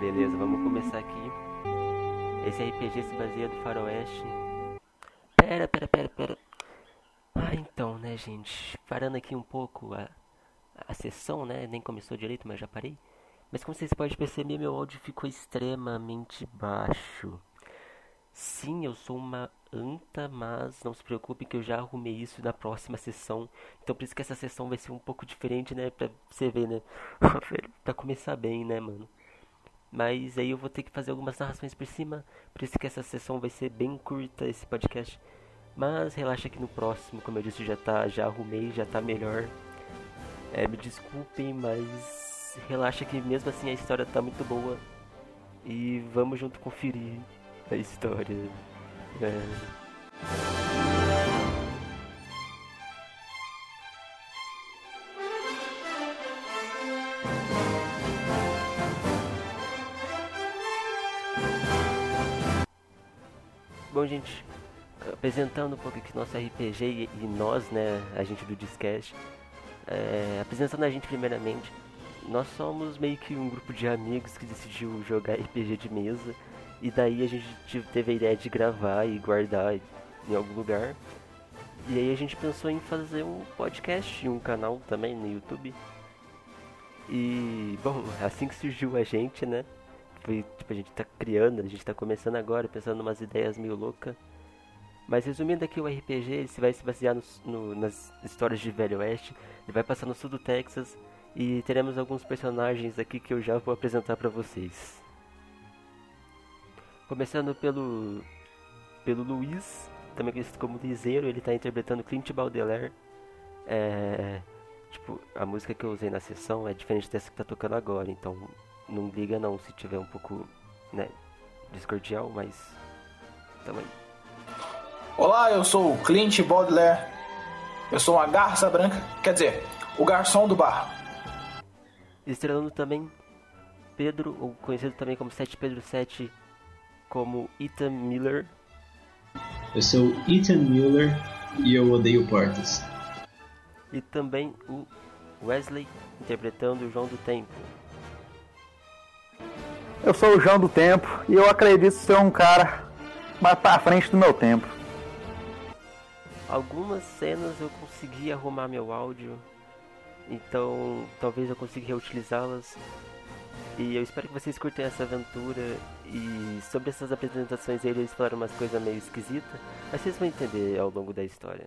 Beleza, vamos começar aqui. Esse RPG se baseia do faroeste. Pera, pera, pera, pera. Ah, então, né, gente? Parando aqui um pouco a, a sessão, né? Nem começou direito, mas já parei. Mas como vocês podem perceber, meu áudio ficou extremamente baixo. Sim, eu sou uma anta, mas não se preocupe que eu já arrumei isso na próxima sessão. Então por isso que essa sessão vai ser um pouco diferente, né? Pra você ver, né? pra começar bem, né, mano? Mas aí eu vou ter que fazer algumas narrações por cima. Por isso que essa sessão vai ser bem curta, esse podcast. Mas relaxa que no próximo, como eu disse, já tá, já arrumei, já tá melhor. É, me desculpem, mas relaxa que mesmo assim a história tá muito boa. E vamos junto conferir a história. É. gente, apresentando um pouco aqui nosso RPG e, e nós, né, a gente do Discast, é, apresentando a gente primeiramente, nós somos meio que um grupo de amigos que decidiu jogar RPG de mesa e daí a gente teve a ideia de gravar e guardar em algum lugar. E aí a gente pensou em fazer um podcast e um canal também no YouTube. E, bom, assim que surgiu a gente, né? Foi, tipo, a gente tá criando, a gente tá começando agora, pensando umas ideias meio loucas. Mas resumindo aqui o RPG, ele vai se basear no, no, nas histórias de Velho Oeste, ele vai passar no sul do Texas e teremos alguns personagens aqui que eu já vou apresentar para vocês. Começando pelo pelo Luiz, também conhecido como Liseiro, ele está interpretando Clint Baudelaire. É, tipo, a música que eu usei na sessão é diferente dessa que tá tocando agora, então não liga não se tiver um pouco, né, discordial, mas tamo aí. Olá, eu sou o Clint Baudelaire. Eu sou uma garça branca, quer dizer, o garçom do bar. Estrelando também Pedro, ou conhecido também como 7 Pedro 7, como Ethan Miller. Eu sou Ethan Miller e eu odeio portas. E também o Wesley interpretando o João do Tempo. Eu sou o João do Tempo e eu acredito ser um cara mais pra frente do meu tempo. Algumas cenas eu consegui arrumar meu áudio, então talvez eu consiga reutilizá-las. E eu espero que vocês curtem essa aventura. E sobre essas apresentações eles falaram umas coisas meio esquisitas, mas vocês vão entender ao longo da história.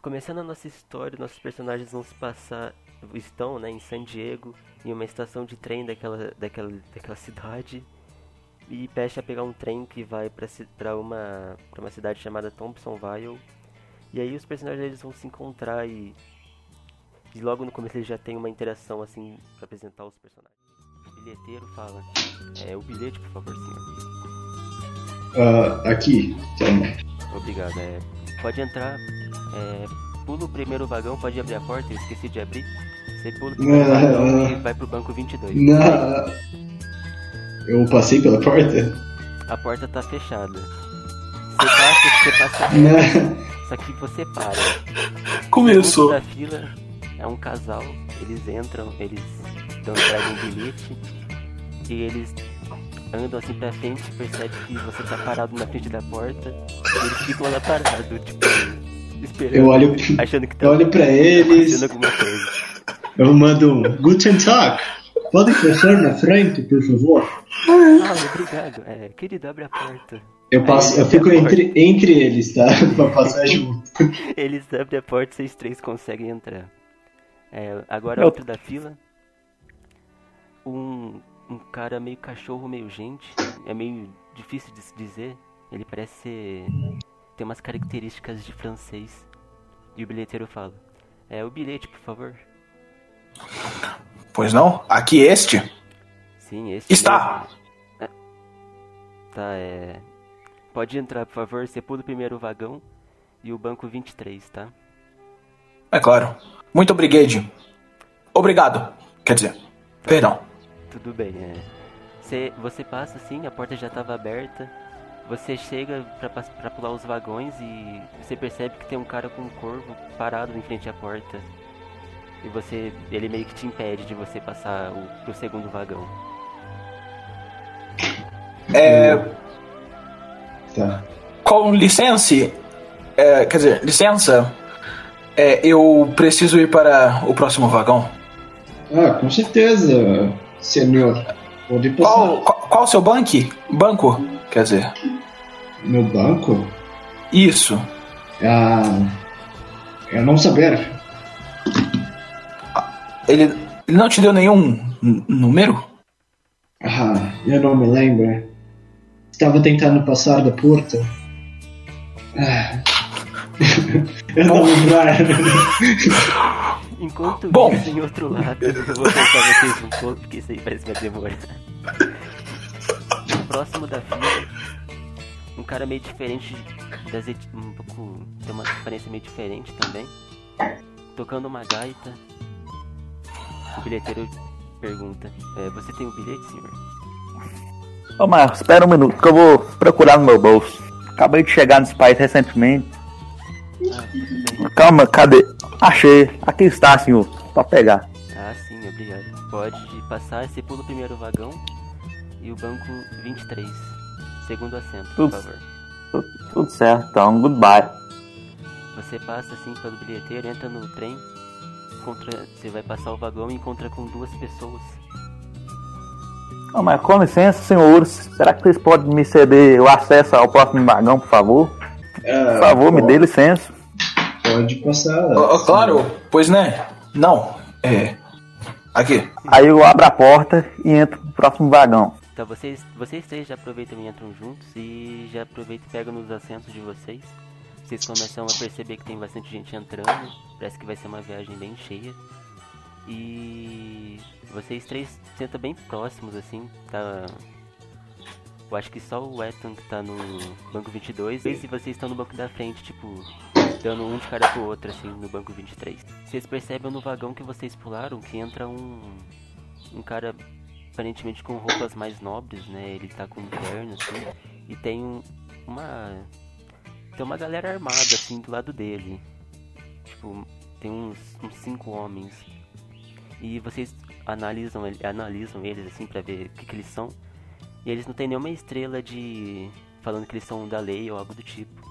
Começando a nossa história, nossos personagens vão se passar estão né, em San Diego, em uma estação de trem daquela, daquela, daquela cidade. E pede a pegar um trem que vai para uma, pra uma cidade chamada Thompsonville. E aí os personagens eles vão se encontrar e, e logo no começo eles já tem uma interação assim para apresentar os personagens. O bilheteiro fala: é, O bilhete, por favor, senhor. Uh, aqui, toma. Obrigado. É, pode entrar. É, pula o primeiro vagão, pode abrir a porta, eu esqueci de abrir. Você pula o primeiro vagão e vai pro banco 22. Não. Eu passei pela porta? A porta tá fechada. Você passa, você passa reto, só que você para. Começou. da fila é um casal, eles entram, eles dão um bilhete e eles andam assim pra frente, percebe que você tá parado na frente da porta e eles ficam lá parados, tipo, esperando. Eu olho, achando que tá eu olho pra eles. alguma coisa. Eu mando um Guten Tag. Pode passar na frente, por favor? Ah, obrigado. É, querido, abre a porta. Eu, passo, eu fico entre, entre eles, tá? pra passar junto. Eles abrem a porta e vocês três conseguem entrar. É, agora, outro da fila. Um, um cara meio cachorro, meio gente. É meio difícil de se dizer. Ele parece ser tem umas características de francês. E o bilheteiro fala: É o bilhete, por favor. Pois não? Aqui este? Sim, este. Está! É. Tá, é. Pode entrar, por favor. Você pula o primeiro vagão e o banco 23, tá? É claro. Muito obrigado. Obrigado. Quer dizer, perdão. Tudo bem, é. Você, você passa assim, a porta já estava aberta. Você chega para pular os vagões e você percebe que tem um cara com um corvo parado em frente à porta. E você. ele meio que te impede de você passar o, pro segundo vagão. É, Tá. com licença, é, quer dizer, licença, é, eu preciso ir para o próximo vagão. Ah, com certeza, senhor. Pode passar. Qual, qual, qual o seu banco? Banco, quer dizer. Meu banco? Isso. Ah, eu não saber. Ele, ele não te deu nenhum número? Ah, eu não me lembro. Estava tentando passar da porta. Ah. eu não lembrar. Enquanto Bom. isso, em outro lado, eu vou contar vocês um pouco, porque isso aí parece que vai demorar. Próximo da fila, um cara meio diferente das um pouco. tem uma aparência meio diferente também. Tocando uma gaita. O bilheteiro pergunta: "É, Você tem o bilhete, senhor? Ô, Marcos, espera um minuto que eu vou procurar no meu bolso. Acabei de chegar nesse país recentemente. Ah. Calma, cadê? Achei. Aqui está, senhor. Pode pegar. Ah, sim, obrigado. Pode passar, você pula o primeiro vagão e o banco 23. Segundo assento, por Tudo. favor. Tudo, tudo certo, então. Goodbye. Você passa assim pelo bilheteiro, entra no trem, encontra, você vai passar o vagão e encontra com duas pessoas. Ô, mas com licença, senhores. Será que vocês podem me ceder o acesso ao próximo vagão, por favor? Por favor, me dê licença. Pode passar. Ó, claro, pois né? Não, é. Aqui. Aí eu abro a porta e entro pro próximo vagão. Então vocês, vocês três já aproveitam e entram juntos e já aproveitam e pegam nos assentos de vocês. Vocês começam a perceber que tem bastante gente entrando, parece que vai ser uma viagem bem cheia. E vocês três sentam bem próximos assim, tá. Eu acho que só o Eton que tá no banco 22 e vocês estão no banco da frente, tipo, dando um de cara pro outro assim no banco 23. Vocês percebem no vagão que vocês pularam que entra um um cara aparentemente com roupas mais nobres, né? Ele tá com um terno, assim, e tem um, uma. Tem uma galera armada, assim, do lado dele. Tipo, tem uns, uns cinco homens. E vocês analisam, analisam eles, assim, pra ver o que, que eles são. E eles não tem nenhuma estrela de. falando que eles são da lei ou algo do tipo.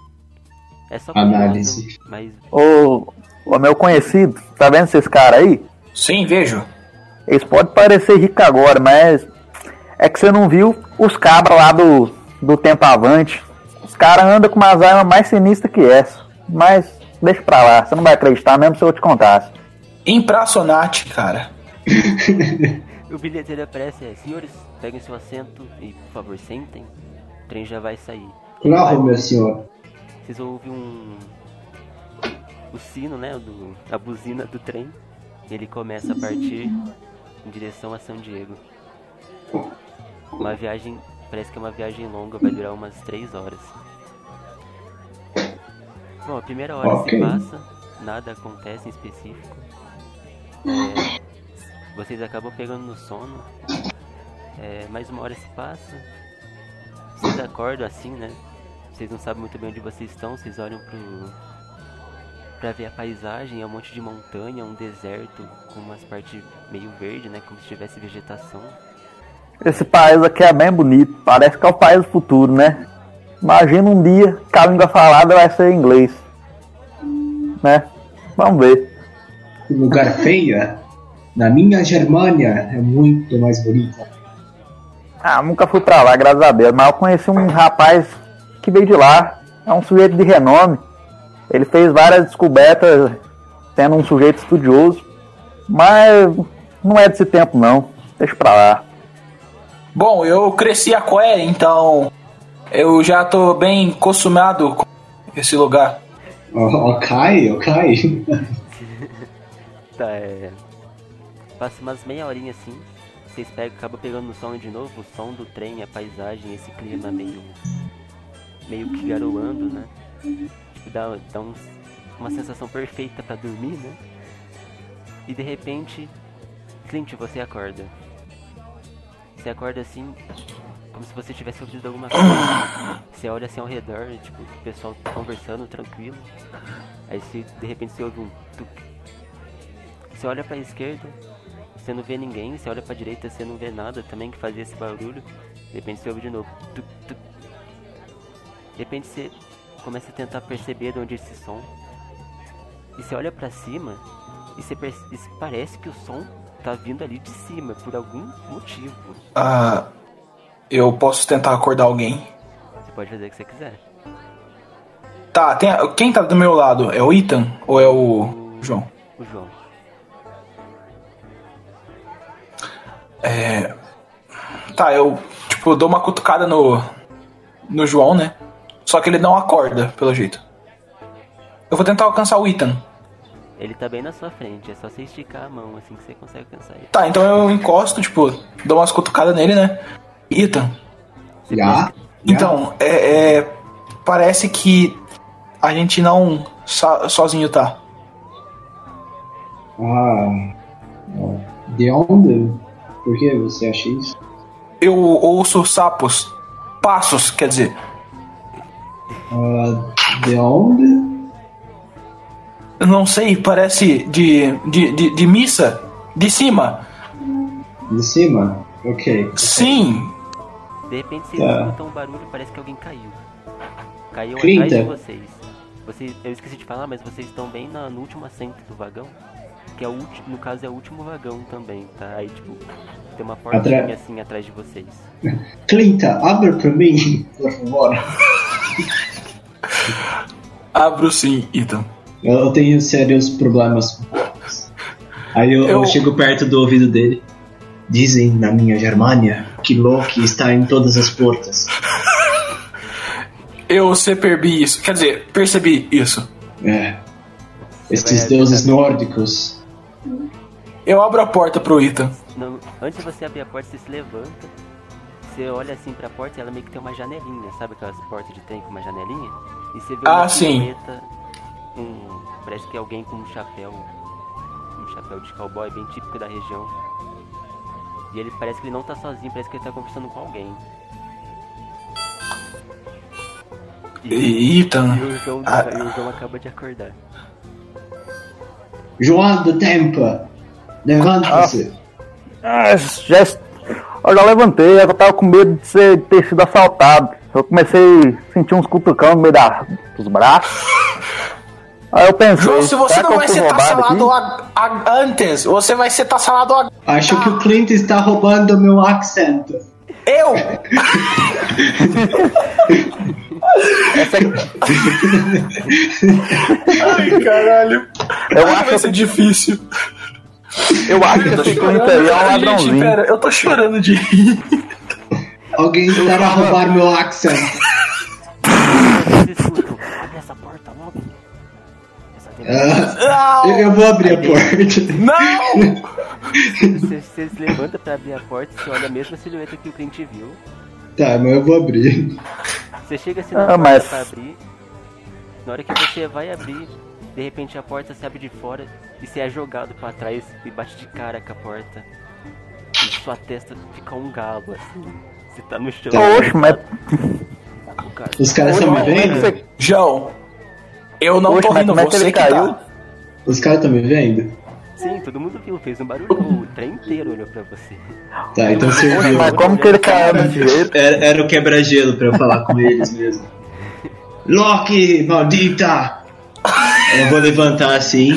É só Análise. Mas Ô, ô, meu conhecido, tá vendo esses caras aí? Sim, vejo. Eles podem parecer ricos agora, mas é que você não viu os cabras lá do, do tempo avante. Os caras andam com umas armas mais sinistras que essa. Mas deixa pra lá, você não vai acreditar mesmo se eu te contasse. Impressionante, cara. O bilheteiro aparece, é, senhores, peguem seu assento e, por favor, sentem. O trem já vai sair. Claro, meu senhor. Vocês ouvem um... O sino, né, do... a buzina do trem. E ele começa a partir em direção a São Diego. Uma viagem, parece que é uma viagem longa, vai durar umas 3 horas. Bom, a primeira hora Ok. se passa, nada acontece em específico. É, vocês acabam pegando no sono. É, mais uma hora se passa. Vocês acordam assim, né? Vocês não sabem muito bem onde vocês estão, vocês olham pro. pra ver a paisagem, é um monte de montanha, um deserto com umas partes meio verde, né? Como se tivesse vegetação. Esse país aqui é bem bonito, parece que é o país do futuro, né? Imagina um dia que a língua falada vai ser inglês. Né? Vamos ver. Um lugar feio. Na minha Germânia é muito mais bonita. Ah, nunca fui pra lá, graças a Deus, mas eu conheci um rapaz que veio de lá. É um sujeito de renome. Ele fez várias descobertas, sendo um sujeito estudioso. Mas não é desse tempo, não. Deixa pra lá. Bom, eu cresci a Coé, então eu já tô bem acostumado com esse lugar. Ok, ok. Tá, é. Passa umas meia horinha assim. Vocês pegam, acabam pegando no som de novo, o som do trem, a paisagem, esse clima meio. meio que garoando, né? Tipo, dá, dá uns- uma sensação perfeita pra dormir, né? E de repente, Clint, você acorda. Você acorda assim, como se você tivesse ouvido alguma coisa. Você olha assim ao redor, tipo, o pessoal conversando tranquilo. Aí você, de repente você ouve um tuc, você olha pra esquerda, você não vê ninguém, você olha pra direita, você não vê nada também que fazia esse barulho. De repente você ouve de novo. Tuc. De repente você começa a tentar perceber de onde é esse som. E você olha pra cima e você e parece que o som tá vindo ali de cima, por algum motivo. Ah, eu posso tentar acordar alguém. Você pode fazer o que você quiser. Tá, tem, quem tá do meu lado? É o Ethan ou é o João? O João. É. Tá, eu, tipo, dou uma cutucada no. no João, né? Só que ele não acorda, pelo jeito. Eu vou tentar alcançar o Ethan. Ele tá bem na sua frente, é só você esticar a mão assim que você consegue alcançar ele. Tá, então eu encosto, tipo, dou umas cutucadas nele, né? Ethan, Já? então, é, é, Parece que a gente não so- sozinho tá. Ah. ó, De onde? Por que você acha isso? Eu ouço sapos. Passos, quer dizer. Ah, de onde? Não sei, parece de, de, de, de missa. De cima. De cima? Ok. Sim. De repente vocês Tá. escutam um barulho, parece que alguém caiu. Caiu Trinta. atrás de vocês. vocês. Eu esqueci de falar, mas vocês estão bem na, no último assento do vagão. Que é o último, no caso é o último vagão também, tá? Aí tipo, tem uma portinha Atra- assim atrás de vocês. Clinta, abre pra mim, por favor. Abro sim, Ethan. Eu, eu tenho sérios problemas com portas. Aí eu, eu Eu- chego perto do ouvido dele. Dizem na minha Germânia que Loki está em todas as portas. Eu se percebi isso. Quer dizer, percebi isso. É. Estes vai deuses nórdicos. Eu abro a porta pro Ethan. Não, antes de você abrir a porta, você se levanta. Você olha assim pra porta e ela meio que tem uma janelinha, sabe aquelas portas de trem com uma janelinha? E você vê Ah, uma sim. silhueta, um, parece que é alguém com um chapéu, um chapéu de cowboy bem típico da região. E ele parece que ele não tá sozinho, parece que ele tá conversando com alguém. E- Ethan. E o João, Ah. e o João acaba de acordar. João do Tempo, levante-se. Ah, já, est- eu já levantei, eu tava com medo de ser, ter sido assaltado. Eu comecei a sentir uns cutucão no meio da, dos braços. Aí eu pensei, João, se você não que vai ser aqui? a- a- antes, você vai ser tassalado a- Acho que o Clint está roubando meu acento. eu. Essa Ai, caralho. Eu Ai, acho vai que- ser difícil. eu acho que Eu tô esse chorando. Clint aí é um ladrãozinho. pera, eu tô chorando de rir. Alguém está roubar meu accent. Ah, eu, vou abrir a porta. Não! Você, você se levanta pra abrir a porta e você olha a mesma silhueta que o cliente viu. Tá, mas eu vou abrir. Você chega assim na Ah, porta mas- pra abrir. Na hora que você vai abrir, de repente a porta se abre de fora e você é jogado pra trás e bate de cara com a porta. E sua testa fica um galo assim. Você tá no chão. Oxe, mas O cara- Os caras estão me é que vendo? você- João, eu não Poxa, tô mas rindo, que você ele que caiu? tá. Os caras estão me vendo? Sim, todo mundo viu, fez um barulho. O trem inteiro olhou pra você. Tá, então serviu. mas como que ele caiu jeito? Era, era o quebra-gelo pra eu falar com eles mesmo. Loki, maldita! Eu vou levantar assim.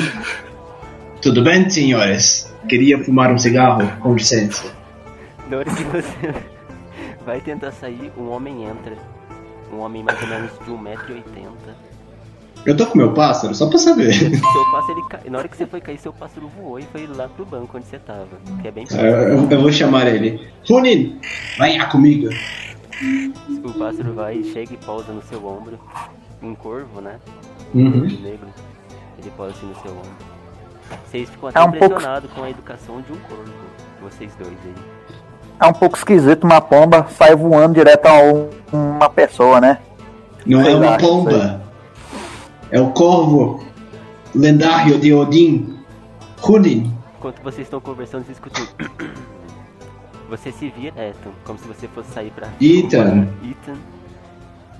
Tudo bem, senhores? Queria fumar um cigarro, com licença. Na hora que você vai tentar sair, um homem entra. Um homem mais ou menos de 1,80m. Eu tô com meu pássaro, só pra saber. Seu pássaro, ca... Na hora que você foi cair, seu pássaro voou e foi lá pro banco onde você tava. Que é bem Eu, eu- eu vou chamar ele. Runin, venha comigo. O pássaro vai, chega e pousa no seu ombro. Um corvo, né? Uhum. De negro. Ele pousa assim no seu ombro. Vocês ficam É até um pouco- impressionados com a educação de um corvo. Vocês dois aí. É um pouco esquisito uma pomba sai voando direto a um- uma pessoa, né? Não é uma lá, pomba. É o corvo lendário de Odin. Runin. Enquanto vocês estão conversando, vocês escutam. Você se vira, Ethan, como se você fosse sair pra. Ethan. Ethan.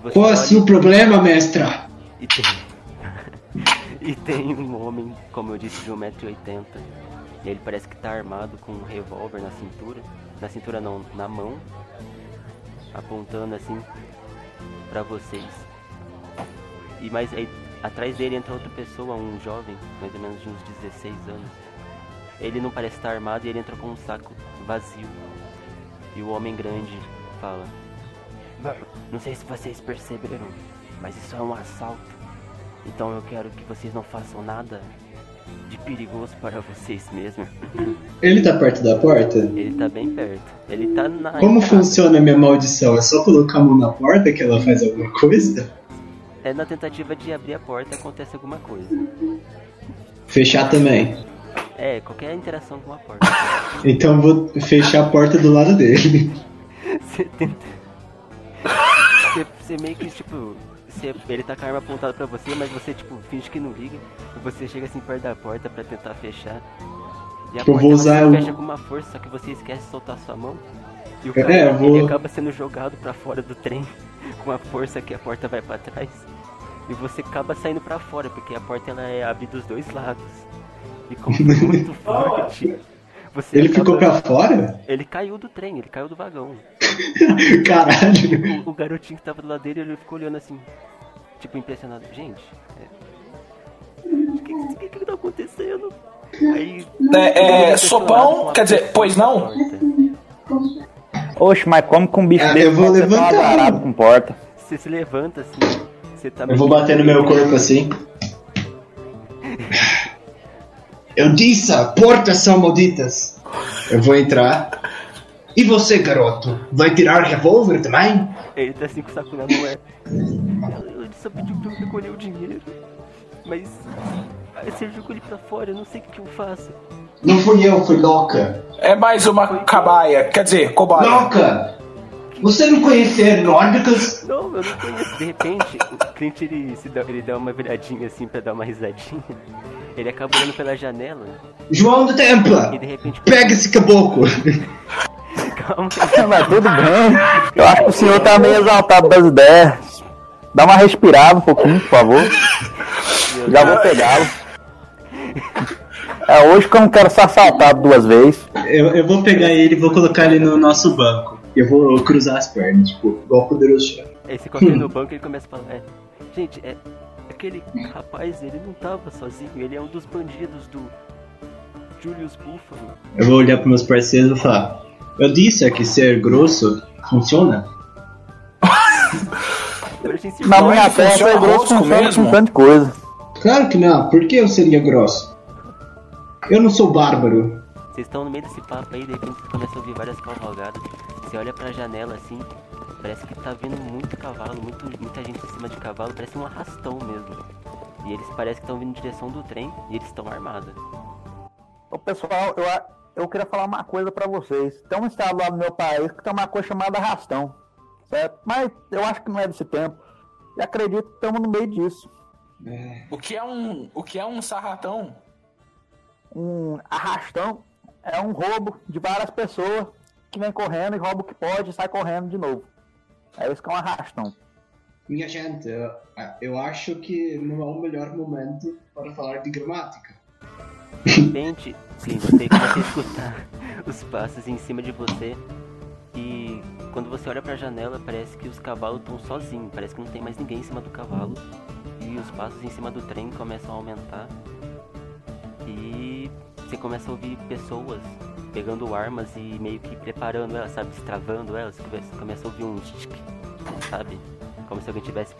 Você Qual é o olha seu problema, mestra? E tem... e tem um homem, como eu disse, de 1,80m, Ele parece que tá armado com um revólver na cintura. Na cintura não, na mão. Apontando assim pra vocês. E mais aí, atrás dele entra outra pessoa, um jovem, mais ou menos de uns 16 anos. Ele não parece estar armado e ele entra com um saco vazio. E o homem grande fala: Não sei se vocês perceberam, mas isso é um assalto. Então eu quero que vocês não façam nada de perigoso para vocês mesmos. Ele tá perto da porta? Ele tá bem perto. Ele tá na. Como entrada. funciona a minha maldição? É só colocar a mão na porta que ela faz alguma coisa? É na tentativa de abrir a porta acontece alguma coisa. Fechar também. É, qualquer interação com a porta. Então eu vou fechar a porta do lado dele. Você tenta. Você, você meio que, tipo. Você, ele tá com a arma apontada pra você, mas você, tipo, finge que não liga. E você chega assim perto da porta pra tentar fechar. E a Eu porta vou usar o- fecha com uma força, só que você esquece de soltar sua mão. E o É, cara, eu vou- acaba sendo jogado pra fora do trem com a força que a porta vai pra trás. E você acaba saindo pra fora, porque a porta ela é abre dos dois lados. E como foi muito forte, você Ele acaba- ficou pra fora? Ele caiu do trem, ele caiu do vagão. Caralho. O, o garotinho que tava do lado dele, ele ficou olhando assim, tipo, impressionado. Gente, é... o que, que, que que tá acontecendo? Aí. É, é, sopão, com quer dizer, pois não? Oxe, mas como que um bicho Ah, desse eu vou tão levantar. com porta? Você se levanta assim, você tá Eu vou bater no meu corpo assim. Eu disse, portas são malditas. Eu vou entrar. E você, garoto? Vai tirar revólver também? Ele tá assim com o saco na mão, é. Ele só pediu pra eu recolher o dinheiro. Mas. Aí você jogou ele pra fora, eu não sei o que, eu faço. Não fui eu, foi Loca. É mais uma cabaia, quer dizer, cobaia. Loca! Você não conhecer nórdicos? Não, eu não conheço. De repente, o Clint ele, se dá, ele dá uma viradinha assim pra dar uma risadinha. Ele acaba olhando pela janela João do e Templa! de repente. Pega esse caboclo! Calma, Mas tudo bem. Eu acho que o senhor tá meio exaltado das ideias. Dá uma respirada um pouquinho, por favor. Já vou pegá-lo. É hoje que eu não quero ser assaltado duas vezes. Eu, eu vou pegar ele e vou colocar ele no nosso banco. Eu vou cruzar as pernas, tipo, igual o poderoso chefe. Aí você ele no banco e ele começa a falar, é, gente, é, aquele rapaz, ele não tava sozinho, ele é um dos bandidos do Julius Buffalo. Eu vou olhar para meus parceiros e vou falar: Eu disse que ser grosso funciona? Na minha é terra, é grosso funciona com tanta coisa. Claro que não, por que eu seria grosso? Eu não sou bárbaro. Vocês estão no meio desse papo aí, de repente você começa a ouvir várias cavalgadas. Você olha pra janela assim, parece que tá vindo muito cavalo, muito, muita gente em cima de cavalo, parece um arrastão mesmo. E eles parecem que estão vindo em direção do trem e eles estão armados. Ô, pessoal, eu, eu queria falar uma coisa pra vocês. Tem um estado lá no meu país que tem uma coisa chamada arrastão. Certo? Mas eu acho que não é desse tempo. E acredito que estamos no meio disso. O que é um, o que é um sarratão? Um arrastão é um roubo de várias pessoas que vem correndo e rouba o que pode e sai correndo de novo. É isso que é um arrastão. Minha gente, eu, eu acho que não é o melhor momento para falar de gramática. De repente, sim, você começa a escutar os passos em cima de você. E quando você olha pra janela, parece que os cavalos estão sozinhos. Parece que não tem mais ninguém em cima do cavalo. E os passos em cima do trem começam a aumentar. E você começa a ouvir pessoas pegando armas e meio que preparando elas, sabe? Destravando elas. Começa, começa a ouvir um tchic, sabe? Como se alguém tivesse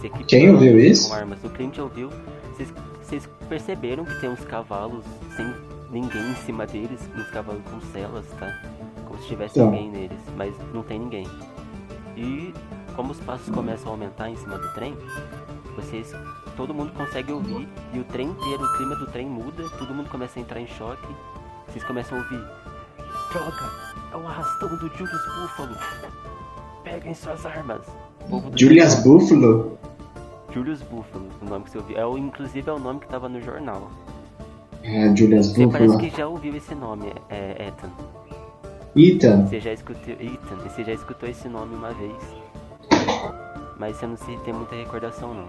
se equipando Quem ouviu isso? com armas. O cliente ouviu. Vocês, vocês perceberam que tem uns cavalos sem ninguém em cima deles, uns cavalos com celas, tá? Como se tivesse Então. alguém neles, mas não tem ninguém. E como os passos começam a aumentar em cima do trem, vocês. Todo mundo consegue ouvir e o trem inteiro, o clima do trem muda, todo mundo começa a entrar em choque. Vocês começam a ouvir. Droga! É o arrastão do Julius Buffalo! Peguem suas armas! Julius trem- Buffalo? Julius Buffalo, o nome que você ouviu. É, o- inclusive é o nome que tava no jornal. É, Julius Você parece Buffalo. que já ouviu esse nome, é, Ethan. Ethan. Você já escutou. Ethan, você já escutou esse nome uma vez. Mas você não se tem muita recordação não.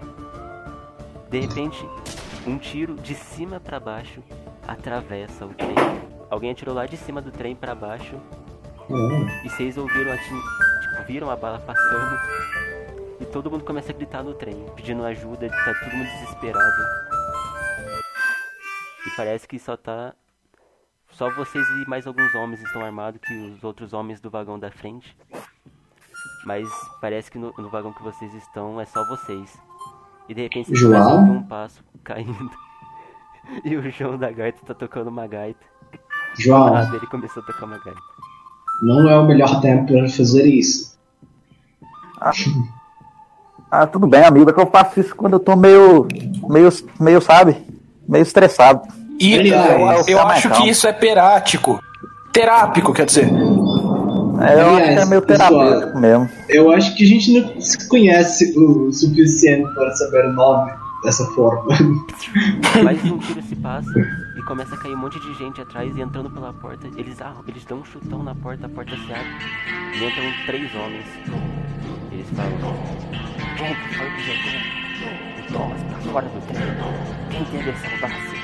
De repente, um tiro de cima pra baixo atravessa o trem. Alguém atirou lá de cima do trem pra baixo Hum. e vocês ouviram a tipo, viram a bala passando e todo mundo começa a gritar no trem, pedindo ajuda, tá todo mundo desesperado. E parece que só tá só vocês e mais alguns homens estão armados que os outros homens do vagão da frente. Mas parece que no, no vagão que vocês estão é só vocês. E de repente vocês ouvir um passo caindo. E o João da gaita tá tocando uma gaita. João, Ah, ele começou a tocar uma gaita. não é o melhor tempo para fazer isso. Ah, tudo bem, amigo. É que eu faço isso quando eu tô meio. meio, meio sabe? Meio estressado. E Aliás, eu, eu tá mais acho que isso é perático. Terápico, quer dizer. É, eu acho Aliás, que é meio pessoal, terapêutico mesmo. Eu acho que a gente não se conhece o suficiente para saber o nome dessa forma. Mais um tiro se passa começa a cair um monte de gente atrás e entrando pela porta. Eles, arro- eles dão um chutão na porta, a porta se abre e entram três homens. Eles falam: Gente, foi o que O Thomas pra fora do trem. Quem deve salvar-se?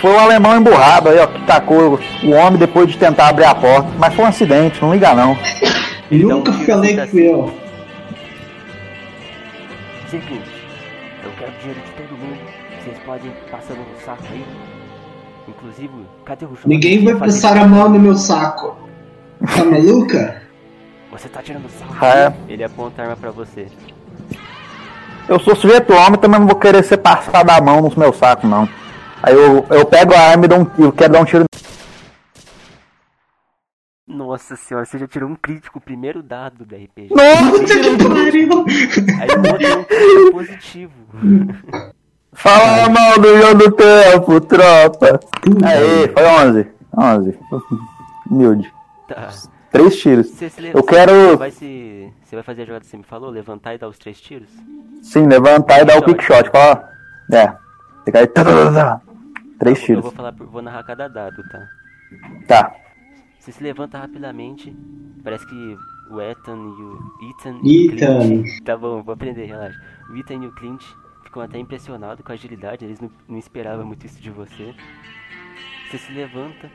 Foi o alemão emburrado aí, ó, que tacou o homem depois de tentar abrir a porta. Mas foi um acidente, não liga não. Dá um Nunca falei que fui eu. Seguinte, Passar no saco aí. Inclusive, cadê o João? Ninguém vai passar a mão no meu saco. Tá maluca? Você tá tirando sarro. É. Ele aponta a arma pra você. Eu sou sujeito homem, também não vou querer ser passado a mão nos meus sacos, não. Aí eu, eu pego a arma e dou um tiro, quero dar um tiro. Nossa senhora, você já tirou um crítico, o primeiro dado do RPG. Nossa, que pariu! Aí outro é um positivo. Fala mal do jogo do tempo, tropa. Aê, foi 11. 11. Humilde. Tá. Três tiros. Você, se le- Eu você quero- vai se. Você vai fazer a jogada que você me falou? Levantar e dar os três tiros? Sim, levantar e dar o quick shot. Fala. É. Você cai. tá, tá, tá, tá. Três Eu tiros. vou falar, vou narrar cada dado, tá? Tá. Você se levanta rapidamente. Parece que o Ethan e o Ethan e o Ethan. Clint. Tá bom, vou aprender, relaxa. O Ethan e o Clint ficam até impressionados com a agilidade, eles não, não esperavam muito isso de você. Você se levanta.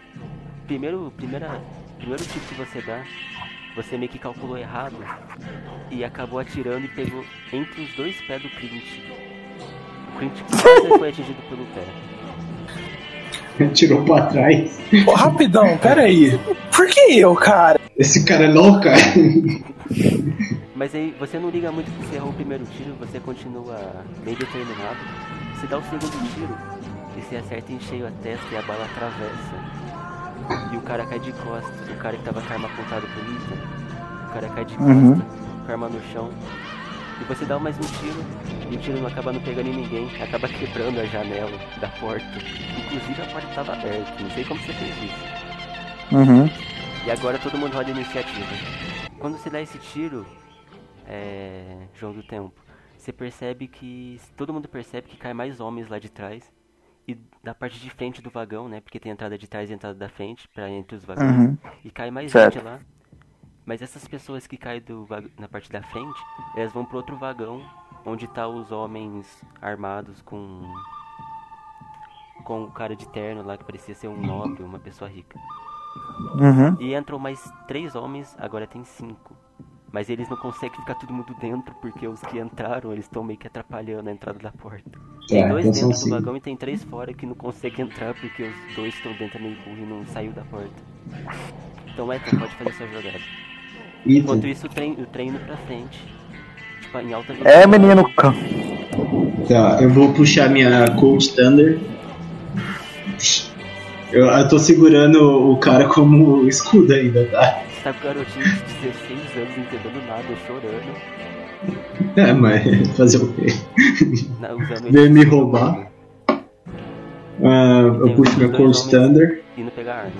Primeiro, primeira, primeiro tiro que você dá, você meio que calculou errado e acabou atirando e pegou entre os dois pés do Clint. O Clint quase foi atingido pelo pé. Tirou pra trás. Ô, rapidão, peraí. Por que eu, cara? Esse cara é louco, cara. Mas aí você não liga muito que você errou o primeiro tiro, você continua bem determinado. Você dá o segundo tiro e você acerta em cheio a testa e a bala atravessa. E o cara cai de costas, o cara que tava com a arma apontada pro Ethan, o cara cai de costas, Uhum. com a arma no chão. E você dá mais um tiro, e o tiro não acaba não pegando em ninguém, acaba quebrando a janela da porta. Inclusive a porta tava aberta, não sei como você fez isso. Uhum. E agora todo mundo roda iniciativa. Quando você dá esse tiro, é, João do Tempo, você percebe que. Todo mundo percebe que cai mais homens lá de trás. E da parte de frente do vagão, né? Porque tem entrada de trás e entrada da frente, pra entre os vagões. Uhum. E cai mais Certo. gente lá. Mas essas pessoas que caem do na parte da frente, elas vão pro outro vagão, onde tá os homens armados com. Com o cara de terno lá que parecia ser um nobre, uma pessoa rica. Uhum. E entram mais três homens, agora tem cinco. Mas eles não conseguem ficar todo mundo dentro, porque os que entraram, eles estão meio que atrapalhando a entrada da porta. Tem É, dois então são dentro do cinco. vagão e tem três fora que não conseguem entrar porque os dois estão dentro meio burro e não saiu da porta. Então Ethan, pode fazer sua jogada. Enquanto isso, o trem, o trem indo pra frente. Tipo, em alta É, menino. Tá, eu vou puxar minha Cold Thunder. Eu, eu tô segurando o cara como escudo ainda, tá? Tá com um garotinho de 16 anos, não entendendo nada, chorando. É, mas fazer o quê? usando Veio me roubar. Ah, eu puxo dois Cold. Thunder. Indo pegar arma.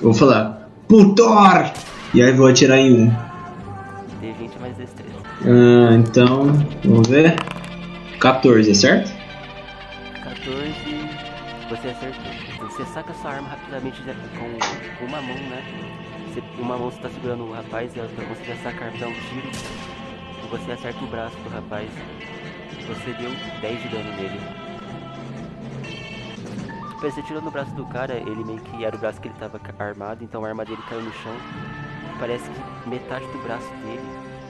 Vou falar, Putor! E aí vou atirar em um. Tem gente mais destreza. Ah, então, vamos ver. 14, é certo? 14, você acertou. Você saca sua arma rapidamente com uma mão, né? Uma mão você tá segurando o rapaz e a outra você já saca arma e dá um tiro. E você acerta o braço do rapaz. Você deu 10 de dano nele. Tipo, você tirou no braço do cara, ele meio que era o braço que ele tava ca- armado, então a arma dele caiu no chão. Parece que metade do braço dele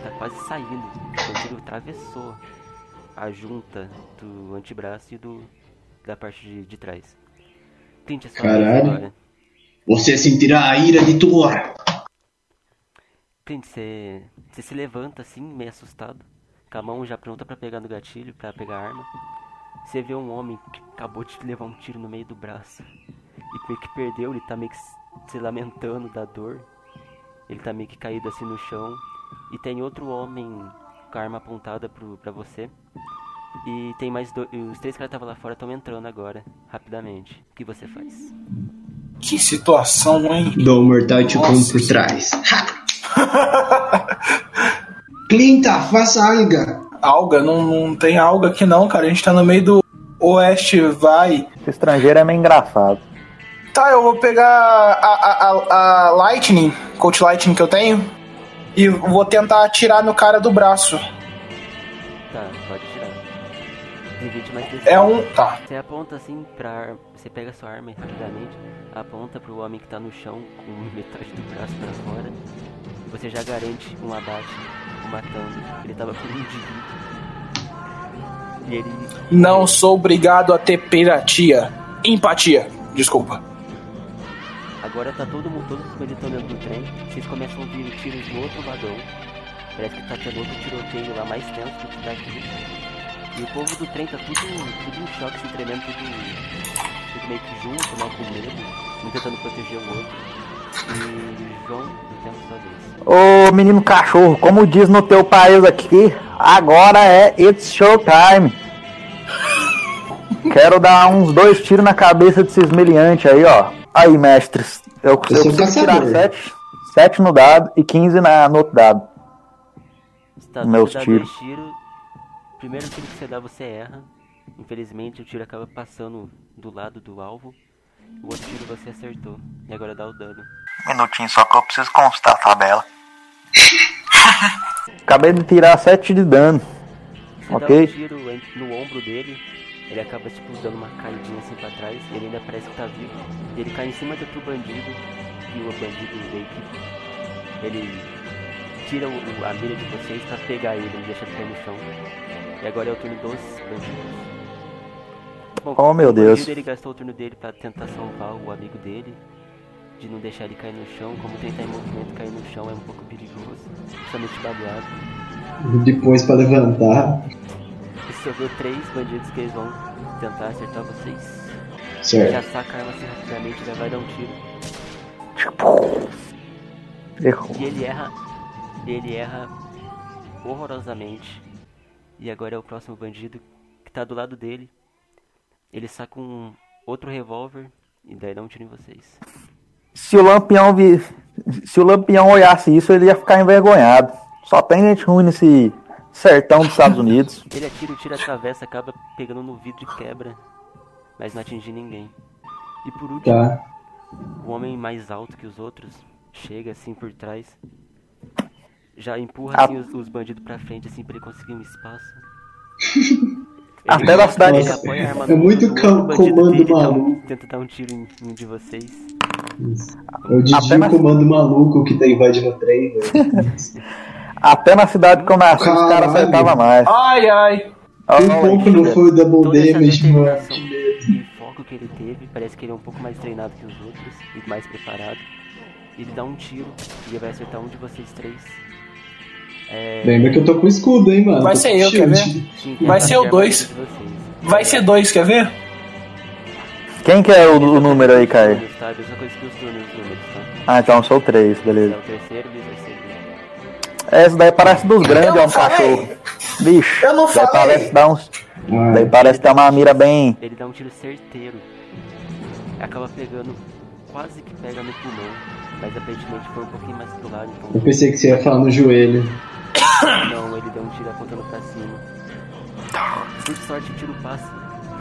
tá quase saindo. O tiro atravessou a junta do antebraço e do da parte de, de trás. Clint, é sua vez Caralho. agora. Você sentirá a ira de Thor. Clint, você, você se levanta assim, meio assustado, com a mão já pronta pra pegar no gatilho, pra pegar a arma. Você vê um homem que acabou de levar um tiro no meio do braço. E meio que perdeu, ele tá meio que se lamentando da dor. Ele tá meio que caído assim no chão. E tem outro homem com a arma apontada pro, pra você. E tem mais dois. Os três caras que estavam lá fora estão entrando agora, rapidamente. O que você faz? Que situação, hein? Dou um mortal te como por trás. Clinta, faça alga. Alga, não, não tem alga aqui não, cara. A gente tá no meio do oeste, vai. Esse estrangeiro é meio engraçado. Tá, eu vou pegar a, a, a, a Lightning, Coach Lightning que eu tenho, e vou tentar atirar no cara do braço. Tá, pode tirar. D20 mais D6. É um. Tá. Você aponta assim pra. Você pega sua arma e rapidamente, aponta pro homem que tá no chão com metade do braço pra fora. Você já garante um abate, matando. Ele tava com um vida. E ele. Não sou obrigado a ter piratia. Empatia. Desculpa. Agora tá todo mundo, todos os estão dentro do trem. Vocês começam a ouvir tiros no outro vagão. Parece que tá tendo outro tiroteio lá mais tenso do que tá aqui. E o povo do trem tá tudo, tudo em choque, se tremendo, tudo meio que junto, né, com medo, um tentando proteger o outro. E João, tenho sua vez. Ô menino cachorro, como diz no teu país aqui, agora é It's Showtime. Quero dar uns dois tiros na cabeça desses meliantes aí, ó. Aí, mestres. Eu, eu, preciso tirar. 7, 7 no dado e 15 na, no outro dado. Tá, Meus tiros. dois tiros. Primeiro tiro que você dá, você erra. Infelizmente, o tiro acaba passando do lado do alvo. O outro tiro você acertou. E agora dá o dano. Um minutinho só que eu preciso constar a tabela. Acabei de tirar 7 de dano. Você Ok. dá um tiro no ombro dele, ele acaba tipo dando uma caidinha assim pra trás, e ele ainda parece que tá vivo. E ele cai em cima do outro bandido, e o bandido meio que. Ele tira o- a mira de vocês pra pegar ele e deixa ele cair no chão. E agora é o turno dos bandidos. Bom, Oh, meu o Deus. bandido, ele gastou o turno dele pra tentar salvar o amigo dele. De não deixar ele cair no chão, como tentar em movimento cair no chão é um pouco perigoso, principalmente babeado. Depois pra levantar. E sobrou três bandidos que eles vão tentar acertar vocês. Já Certo. saca a arma assim rapidamente, já vai dar um tiro. Errou. E ele erra. Ele erra horrorosamente. E agora é o próximo bandido que tá do lado dele. Ele saca um outro revólver e daí dá um tiro em vocês. Se o Lampião vi... se o Lampião olhasse isso, ele ia ficar envergonhado. Só tem gente ruim nesse sertão dos Estados Unidos. Ele atira, o tiro atravessa, acaba pegando no vidro e quebra. Mas não atinge ninguém. E por último, Tá. o homem mais alto que os outros chega assim por trás. Já empurra Ah. assim, os, os bandidos pra frente assim pra ele conseguir um espaço. Até da cidade. É muito comando maluco. Tenta dar um tiro em um de vocês. É o Didi o comando maluco que tá invadindo o trem, velho. Até na cidade que eu nasci, os caras Caralho. acertavam mais. Ai, ai. Um pouco não foi o double damage, mano. determinação e foco que ele teve, parece que ele é um pouco mais treinado que os outros e mais preparado. Ele dá um tiro e ele vai acertar um de vocês três. É, Lembra que eu tô com escudo, hein, mano? Vai ser eu, quer ver? vai ser o de dois. armadilha de vocês. Vai ser dois, quer ver? Quem que é o, o número aí, Caio? Tá? Tá? Ah, então sou três, Esse beleza. é o e é o. Esse daí parece dos grandes, Eu é um falei. cachorro. Bicho, Eu não daí falei. parece dar uns. Ah, Daí parece ter uma mira bem. Ele dá um tiro certeiro. Acaba pegando, quase que pega no pulmão. Mas aparentemente foi um pouquinho mais pro lado, eu então pensei que você ia falar no joelho. não, ele deu um tiro apontando pra cima. Por sorte o tiro passa.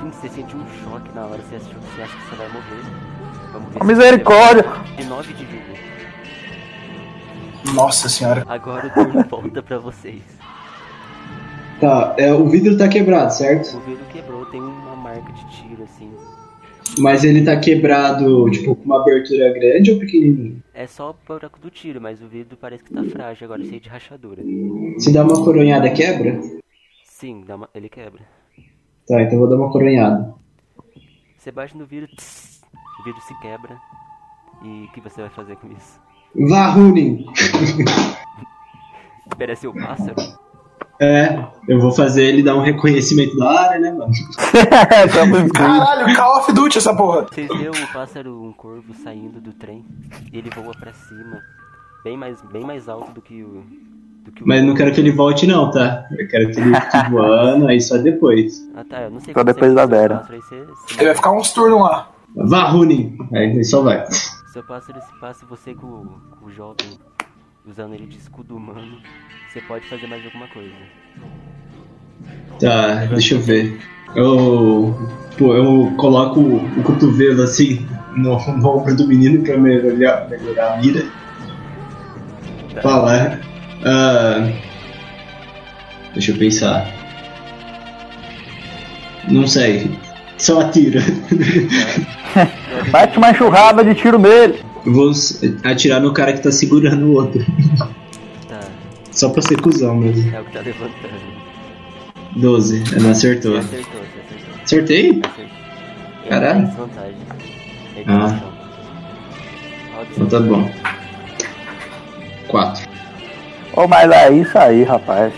Você sente um choque na hora, você acha, você acha que você vai morrer. Vamos ver misericórdia! você leva De 9 de vida. Nossa senhora. Agora o turno volta pra vocês. Tá, é, o vidro tá quebrado, certo? O vidro quebrou, tem uma marca de tiro assim. Mas ele tá quebrado, tipo, com uma abertura grande ou pequenininho? É só o buraco do tiro, mas o vidro parece que tá frágil agora, cheio de rachadura. Se dá uma coronhada, quebra? Sim, dá uma- ele quebra. Tá, então vou dar uma coronhada. Você bate no vidro, tss, o vidro se quebra. E o que você vai fazer com isso? Vá, Runin! Espera seu pássaro? É, eu vou fazer ele dar um reconhecimento da área, né, mano? Incluídos. Caralho, Call of Duty essa porra. Vocês vê o pássaro, um corvo saindo do trem. E ele voa pra cima. Bem mais, bem mais alto do que o. Do que o Mas não quero que ele volte, não, tá? Eu quero que ele fique voando, aí só depois. Ah tá, eu não sei Só como depois da Vera. você- Ele vai ficar uns turnos lá. Vá, Runin! Aí ele só vai. Seu pássaro se passa você com, o- com o jovem usando ele de escudo humano. Você pode fazer mais alguma coisa. Tá, deixa eu ver. Eu. Pô, eu coloco o cotovelo assim no, no ombro do menino pra melhorar, melhorar a mira. Falar. Ah, deixa eu pensar. Não sei. Só atira. Bate uma enxurrada de tiro nele. Eu vou atirar no cara que tá segurando o outro. Tá, Só pra ser cuzão mesmo. é o que tá levantando. 12. Não Você acertou. acertou, você acertou. Acertei? acertou. Ele Caralho. tem desvantagem. Ele tem Ah. Então tá bom. 4. Ô, mas é isso aí, rapaz.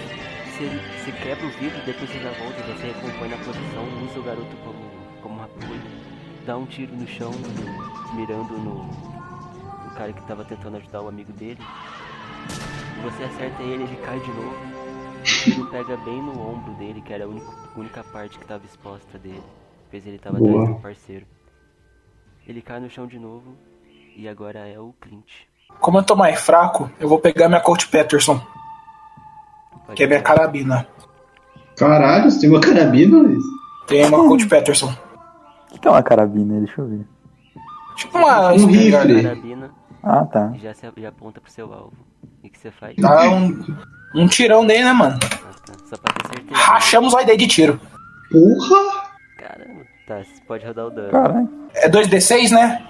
Você, você quebra o vidro, depois você já volta e você recompõe na posição, usa o garoto como, como apoio, dá um tiro no chão, mirando no cara que tava tentando ajudar o amigo dele. E você acerta ele, ele cai de novo. Tiro pega bem no ombro dele, que era a única, única parte que estava exposta dele. Pois ele tava Boa. atrás do parceiro. Ele cai no chão de novo, e agora é o Clint. Como eu tô mais fraco, eu vou pegar minha Colt Peterson, Pode que é minha carabina. Caralho, você tem uma carabina, Luiz? Tem uma Colt Peterson. O que é uma carabina? Deixa eu ver. Tipo uma Um rifle. Carabina Ah, tá. e já, se, já aponta pro seu alvo. E o que você faz? Dá um, um tirão dele, né, mano? Ah, tá. Só pra ter certeza. Rachamos a ideia de tiro. Porra! Caramba. Tá, você pode rodar o dano. Caralho. É 2d6, né?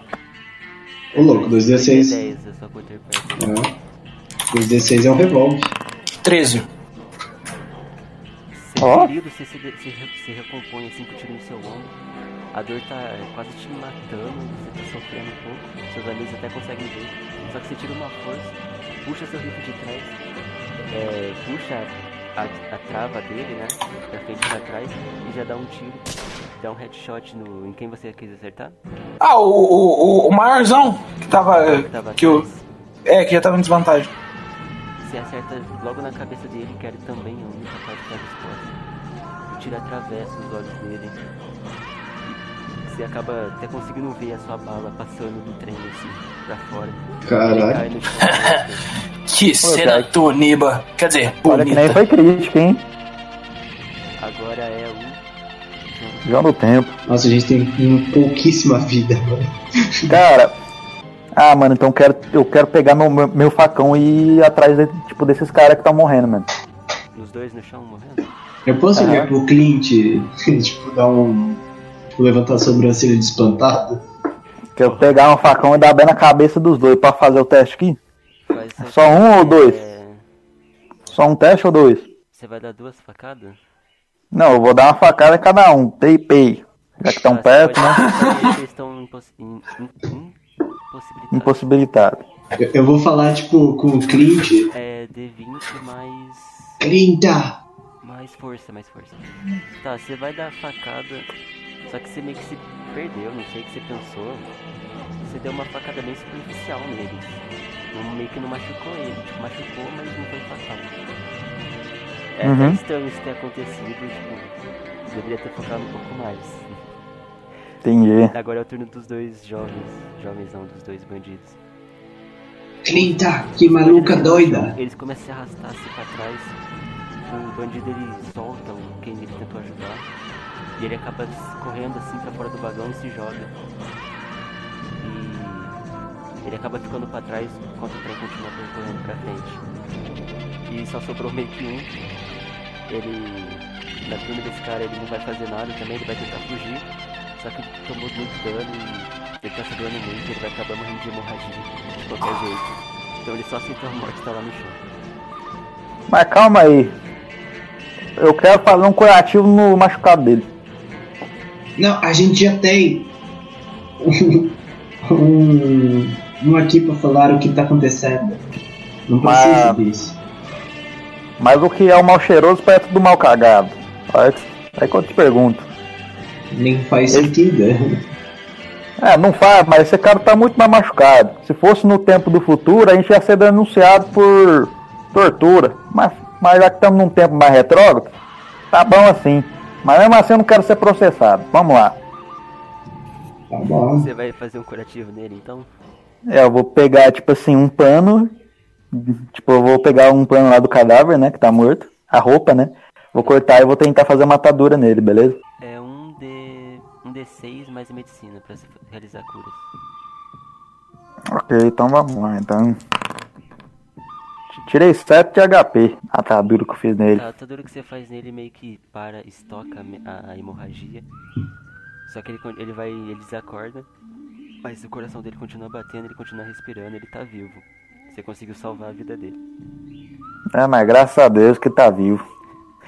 Ô louco, 2d6. 10, é só perto. É. 2d6 é um revólver. 13. Sem Ó. ferido, você se, se, se recompõe assim com o tiro no seu ombro. A dor tá quase te matando, você tá sofrendo um pouco. Seus amigos até conseguem ver. Só que você tira uma força, puxa seu rifle de trás, é, puxa a, a trava dele, né? Pra frente e pra trás, e já dá um tiro. Dá um headshot no, em quem você quis acertar. Ah, o, o, o, maiorzão que tava. Que tava Que o, é, que já tava em desvantagem. Você acerta logo na cabeça dele, que era também a única parte que estava exposta. O tiro atravessa os olhos dele. Você acaba até conseguindo ver a sua bala passando do trem assim, pra fora. Caralho. chão. Que cena cara. toniba. Quer dizer, Olha bonita. foi crítica, hein? Agora é o. Já no tempo. Nossa, a gente tem um- pouquíssima vida, mano. Cara. Ah, mano, então eu quero, eu quero pegar meu, meu, meu facão e ir atrás de- tipo, desses caras que estão morrendo, mano. Os dois no chão morrendo? Eu posso Aham. olhar pro Clint, tipo, dar um. Tipo, levantar a sobrancelha de espantado? Quero pegar um facão e dar bem na cabeça dos dois pra fazer o teste aqui. Só um ou dois? É, Só um teste ou dois? Você vai dar duas facadas? Não, eu vou dar uma facada em cada um. Pei, pei. Já que estão Ah, perto, né? Vocês estão impossibilitados. Impossibilitado. Eu, eu vou falar, tipo, com o Clint. É D20 mais. Clinta! Mais força, mais força. Tá, você vai dar a facada, só que você meio que se perdeu, não sei o que você pensou. Você deu uma facada bem superficial neles. Não, meio que não machucou ele, tipo, machucou, mas não foi fatal. É Uhum. até estranho isso ter acontecido, tipo, deveria ter focado um pouco mais. Entendi. Agora é o turno dos dois jovens, jovens não, dos dois bandidos. Clinta, que maluca doida! Eles começam a se arrastar assim pra trás. O bandido ele solta o quem ele tentou ajudar. E ele acaba correndo assim pra fora do vagão e se joga. E ele acaba ficando pra trás enquanto o trem continua percorrendo pra frente. E só sobrou meio que um. Ele. Na turma desse cara ele não vai fazer nada também, ele vai tentar fugir. Só que tomou muito dano e ele tá sangrando muito ele vai acabar morrendo de hemorragia de qualquer jeito. Então ele só aceitou a morte tá lá no chão. Mas calma aí. Eu quero fazer um curativo no machucado dele. Não, a gente já tem um, um, um aqui pra falar o que tá acontecendo. Não precisa Mas- disso. Mas o que é o mal cheiroso perto do mal cagado? Aí, aí que eu te pergunto. Nem faz Ele- sentido. É, não faz, mas esse cara tá muito mais machucado. Se fosse no tempo do futuro, a gente ia ser denunciado por tortura. Mas, mas já que estamos num tempo mais retrógrado, tá bom assim. Mas mesmo assim eu não quero ser processado. Vamos lá. Tá bom. Você vai fazer um curativo nele então? É, eu vou pegar, tipo assim, um pano. Tipo, eu vou pegar um pano lá do cadáver, né? Que tá morto. A roupa, né? Vou cortar e vou tentar fazer uma atadura nele, beleza? É um D. um D6 mais medicina pra realizar curas. Ok, então vamos lá, então. Tirei 7 de HP, a atadura que eu fiz nele. A atadura que você faz nele meio que para, estoca a me- a, a hemorragia. Só que ele, ele vai. ele desacorda. Mas o coração dele continua batendo, ele continua respirando, ele tá vivo. Você conseguiu salvar a vida dele. É, mas graças a Deus que tá vivo.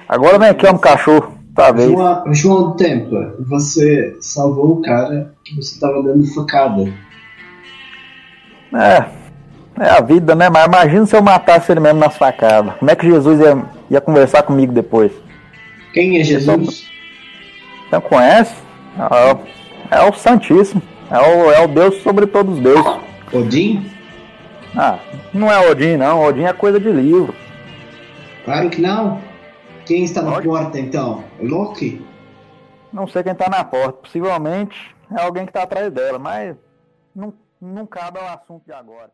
Agora vem aqui, é um cachorro, talvez. João, João Tempa, você salvou o cara que você tava dando facada. É, é a vida, né? Mas imagina se eu matasse ele mesmo nas facadas. Como é que Jesus ia, ia conversar comigo depois? Quem é Jesus? Você não conhece? É o, é o Santíssimo. É o, é o Deus sobre todos os deuses. Odin? Ah, não é Odin, não. Odin é coisa de livro. Claro que não. Quem está na porta então? Loki? Não sei quem tá na porta. Possivelmente é alguém que tá atrás dela, mas não, não cabe ao assunto de agora.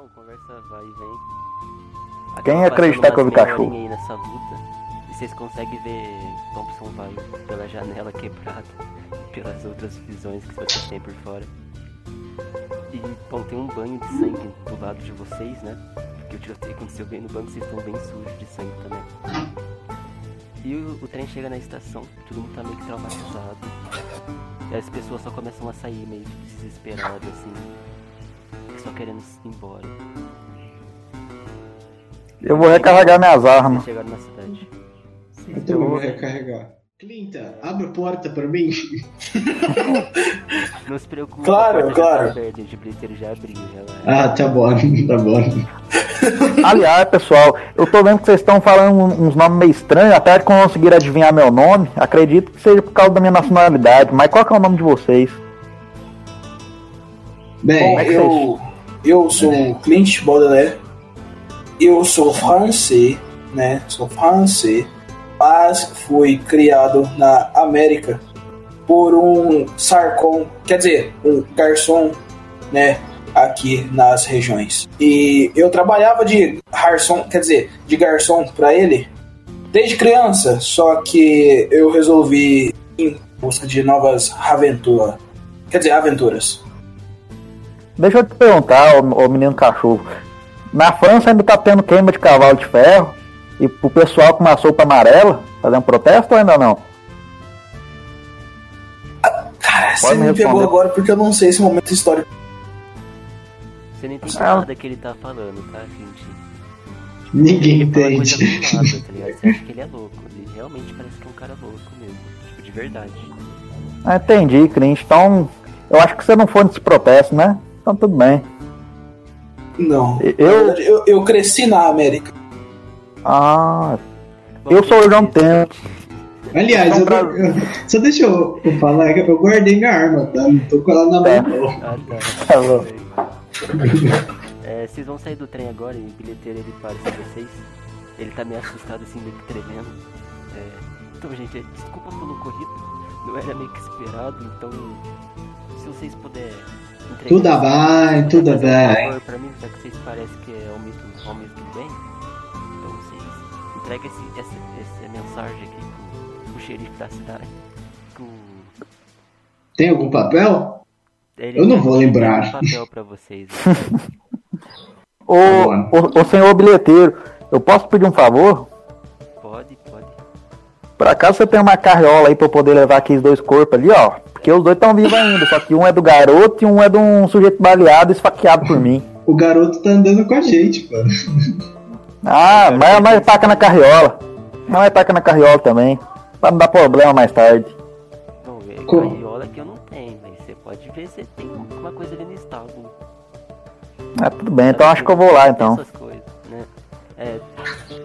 Bom, conversa vai e vem. Quem Acaba acreditar passando que eu vi cachorro? aí nessa luta. E vocês conseguem ver Thompson vai pela janela quebrada. Pelas outras visões que vocês têm por fora. E, bom, tem um banho de sangue do lado de vocês, né? Porque o tiroteio aconteceu bem no banco, vocês estão bem sujos de sangue também. E o, o trem chega na estação, todo mundo tá meio que traumatizado. E as pessoas só começam a sair meio desesperadas, assim. Só querendo ir embora. Eu vou recarregar minhas Vocês armas. chegaram na cidade. Eu também vou recarregar. Clinta, abre a porta para mim. Não se preocupe, Claro, a porta claro. Já tá aberta, já abriu, já Ah, tá bom, tá bom. Aliás, pessoal, eu tô vendo que vocês estão falando uns nomes meio estranhos, até que conseguiram adivinhar meu nome. Acredito que seja por causa da minha nacionalidade, mas qual que é o nome de vocês? Bem, é que eu, eu sou o Clint Baudelaire. Eu sou francês, né? Sou francês, mas fui criado na América por um sarcom, quer dizer, um garçom, né? Aqui nas regiões. E eu trabalhava de garçom, quer dizer, de garçom para ele desde criança, só que eu resolvi ir em busca de novas aventuras. Quer dizer, aventuras. Deixa eu te perguntar, ô, ô menino cachorro. Na França ainda tá tendo queima de cavalo de ferro? E pro pessoal com uma sopa amarela fazendo protesto ou ainda não? Cara, você me me pegou agora porque eu não sei esse momento histórico. Você não entende Ah. nada que ele tá falando, tá, gente? ninguém entende. nada, tá ligado? Você acha que ele é louco. Ele realmente parece que é um cara louco mesmo. Tipo, de verdade. Ah, entendi, Clint. Então, eu acho que você não foi nesse protesto, né? Então tudo bem. Não. Eu- eu, eu cresci na América. Ah, eu sou o gente, João Tempo. Aliás, eu, Então, eu- só deixa eu, eu falar que eu guardei minha arma, tá? Não tô com ela na Tá. mão, não. Ah, tá. É, vocês vão sair do trem agora e o bilheteiro ele para com vocês. Ele tá meio assustado assim, meio que tremendo. É, então, gente, é, desculpa pelo ocorrido. Não era meio que esperado, então. Se vocês puderem. Tudo bem, tudo fazer um bem. favor Pra mim, já que vocês parecem que é homem do, homem do bem. Então vocês entregam esse, essa, essa mensagem aqui pro, pro xerife da cidade. Que o- Tem algum papel? ele Eu não vou lembrar. um papel pra vocês. né? Ô, bom. ô, ô senhor bilheteiro, eu posso pedir um favor? pode, pode. Por acaso você tem uma carriola aí pra eu poder levar aqueles dois corpos ali, ó? Porque os dois estão vivos ainda, só que um é do garoto e um é de um sujeito baleado e esfaqueado por mim. O garoto tá andando com a gente, mano. Ah, mas, mas taca na carriola. Não é taca na carriola também. Pra não dar problema mais tarde. Não, é, Como? carriola que eu não tenho, mas você pode ver se tem alguma coisa ali no estábulo. Ah, tudo bem, então acho que eu vou lá então. Essas coisas, né? É,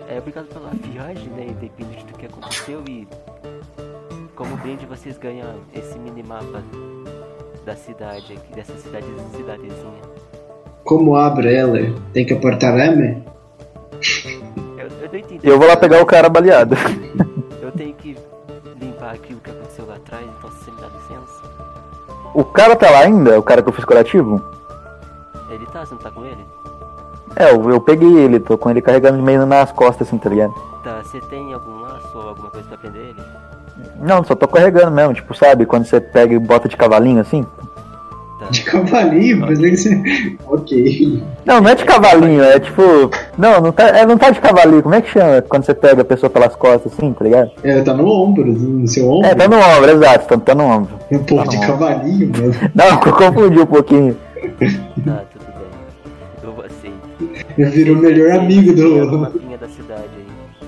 é obrigado pela viagem, né? Independente do que aconteceu e como brinde vocês ganham esse minimapa da cidade aqui, dessa cidade, cidadezinha. Como abre ela? Tem que apertar M? Eu, eu não entendi. Eu vou lá pegar o cara baleado. Eu tenho que limpar aquilo que aconteceu lá atrás, então se você me dá licença. O cara tá lá ainda? O cara que eu fiz curativo? Ele tá, você não tá com ele? É, eu, eu peguei ele, tô com ele carregando meio nas costas assim, tá ligado? Tá, você tem algum laço ou alguma coisa pra prender ele? Não, só tô carregando mesmo, tipo, sabe, quando você pega e bota de cavalinho assim? Tá. De cavalinho? Pensei que você... Ok. Não, não é de cavalinho, é tipo. Não, não tá, é, não tá de cavalinho, como é que chama quando você pega a pessoa pelas costas assim, tá ligado? É, tá no ombro, no seu ombro. É, tá no ombro, exato, tá, tá no ombro. Um pouco tá de ombro. cavalinho, mano. Não, eu confundi um pouquinho. Tá, tudo bem. Eu aceito. Eu virou o melhor amigo do. mapinha da cidade aí.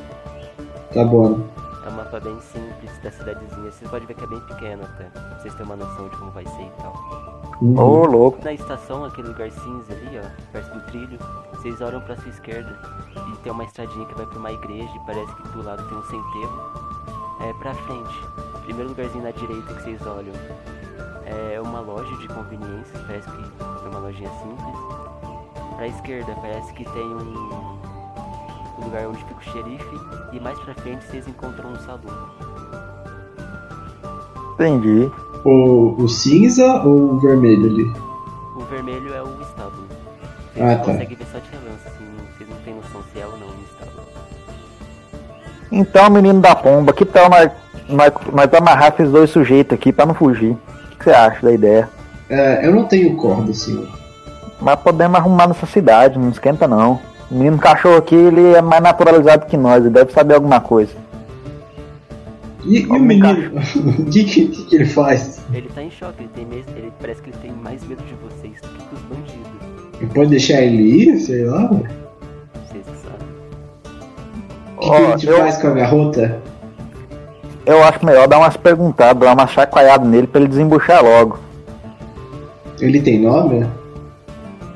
Tá bom. É um mapa bem simples da cidadezinha. Vocês podem ver que é bem pequeno até. Pra vocês terem uma noção de como vai ser e tal. Uhum. Ô, louco. Na estação, aquele lugar cinza ali, ó, perto do trilho, vocês olham pra sua esquerda e tem uma estradinha que vai pra uma igreja e parece que do lado tem um centevo. É pra frente, primeiro lugarzinho na direita que vocês olham é uma loja de conveniência, parece que é uma lojinha simples. Pra esquerda parece que tem um, um lugar onde fica o xerife e mais pra frente vocês encontram um salão. Entendi. O, o cinza ou o vermelho ali? O vermelho é o estábulo. Vocês Ah, tá. conseguem ver só de relance, assim, vocês não têm noção se é ou não um estábulo. Então, menino da pomba, que tal nós, nós, nós amarrar esses dois sujeitos aqui pra não fugir? O que você acha da ideia? É, eu não tenho corda, senhor. Mas podemos arrumar nessa cidade, não esquenta não. O menino cachorro aqui, ele é mais naturalizado que nós, ele deve saber alguma coisa. E, e o menino? O que, que, que ele faz? Ele tá em choque, ele tem mes- ele parece que ele tem mais medo de vocês do que dos bandidos. Ele pode deixar ele ir? Sei lá. O Vocês que sabem. que, Ó, que ele te eu- faz com a garrota? Eu acho melhor dar umas perguntadas, dar uma chacoalhada nele pra ele desembuchar logo. Ele tem nome?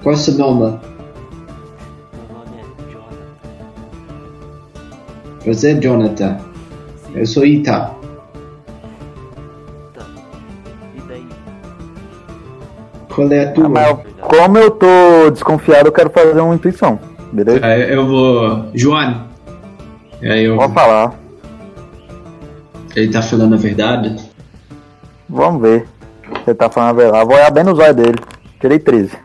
Qual é o seu nome? Meu nome é Jonathan. Você é Jonathan. Sim, Eu sou Ita. tá. E daí? Qual é a tua? Ah, mas como eu tô desconfiado, eu quero fazer uma intuição, beleza? É, eu vou. João. Aí eu. Pode falar. Ele tá falando a verdade? Vamos ver. Você tá falando a verdade. Vou olhar bem nos olhos dele. Tirei 13.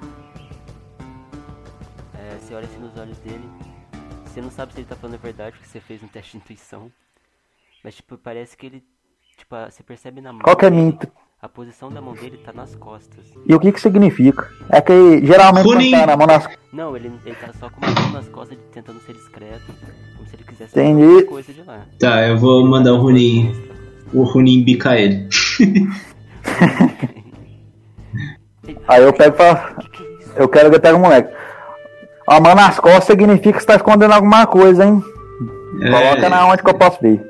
É, você olha assim nos olhos dele. Você não sabe se ele tá falando a verdade porque você fez um teste de intuição. Mas tipo, parece que ele. Tipo, a- você percebe na mão. Qual que é a minha. A posição da mão dele tá nas costas. E o que que significa? É que geralmente quando Runim. tá na mão nas... Não, ele, ele tá só com uma mão nas costas tentando ser discreto. Como se ele quisesse Entendi. alguma coisa de lá. Tá, eu vou mandar o Runim. O Runim bicar ele. Aí eu pego pra... É isso? Eu quero que eu pegue o moleque. A mão nas costas significa que você tá escondendo alguma coisa, hein? Coloca É, na onde que eu posso ver.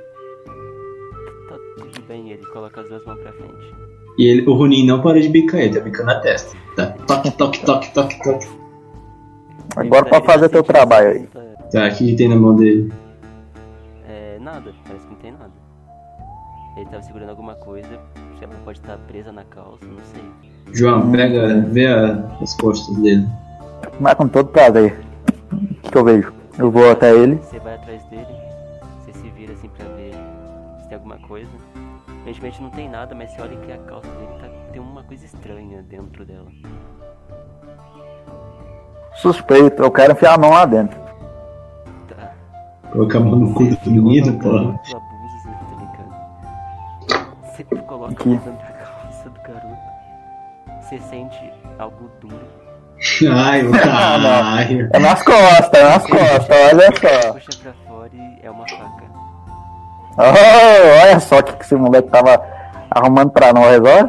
Coloca as duas mãos pra frente. E ele, o Runim não parou de bicar ele, tá bicando a testa. Tá. Toque, toque, toque, toque, toque. Agora pode fazer teu trabalho aí. tá- o que que tem na mão dele? É, nada, parece que não tem nada. Ele tava segurando alguma coisa, sei lá, pode estar presa na calça, não sei. João, pega, vê a- as costas dele. Mas com todo prazer. O que, que eu vejo? Eu vou até ele. Você vai atrás dele, você se vira assim pra ver se tem alguma coisa. Aparentemente não tem nada, mas você olha que a calça dele tá, tem uma coisa estranha dentro dela. Suspeito, eu quero enfiar a mão lá dentro. Tá. Colocar a mão no cu do Você menino, no pô. tá? Você coloca Aqui. a mão dentro da calça do garoto. Você sente algo duro. Ai, o caralho. É nas costas, é nas costas, olha só. Puxa pra fora e é uma faca. Oh, olha só o que que esse moleque tava arrumando pra nós, ó.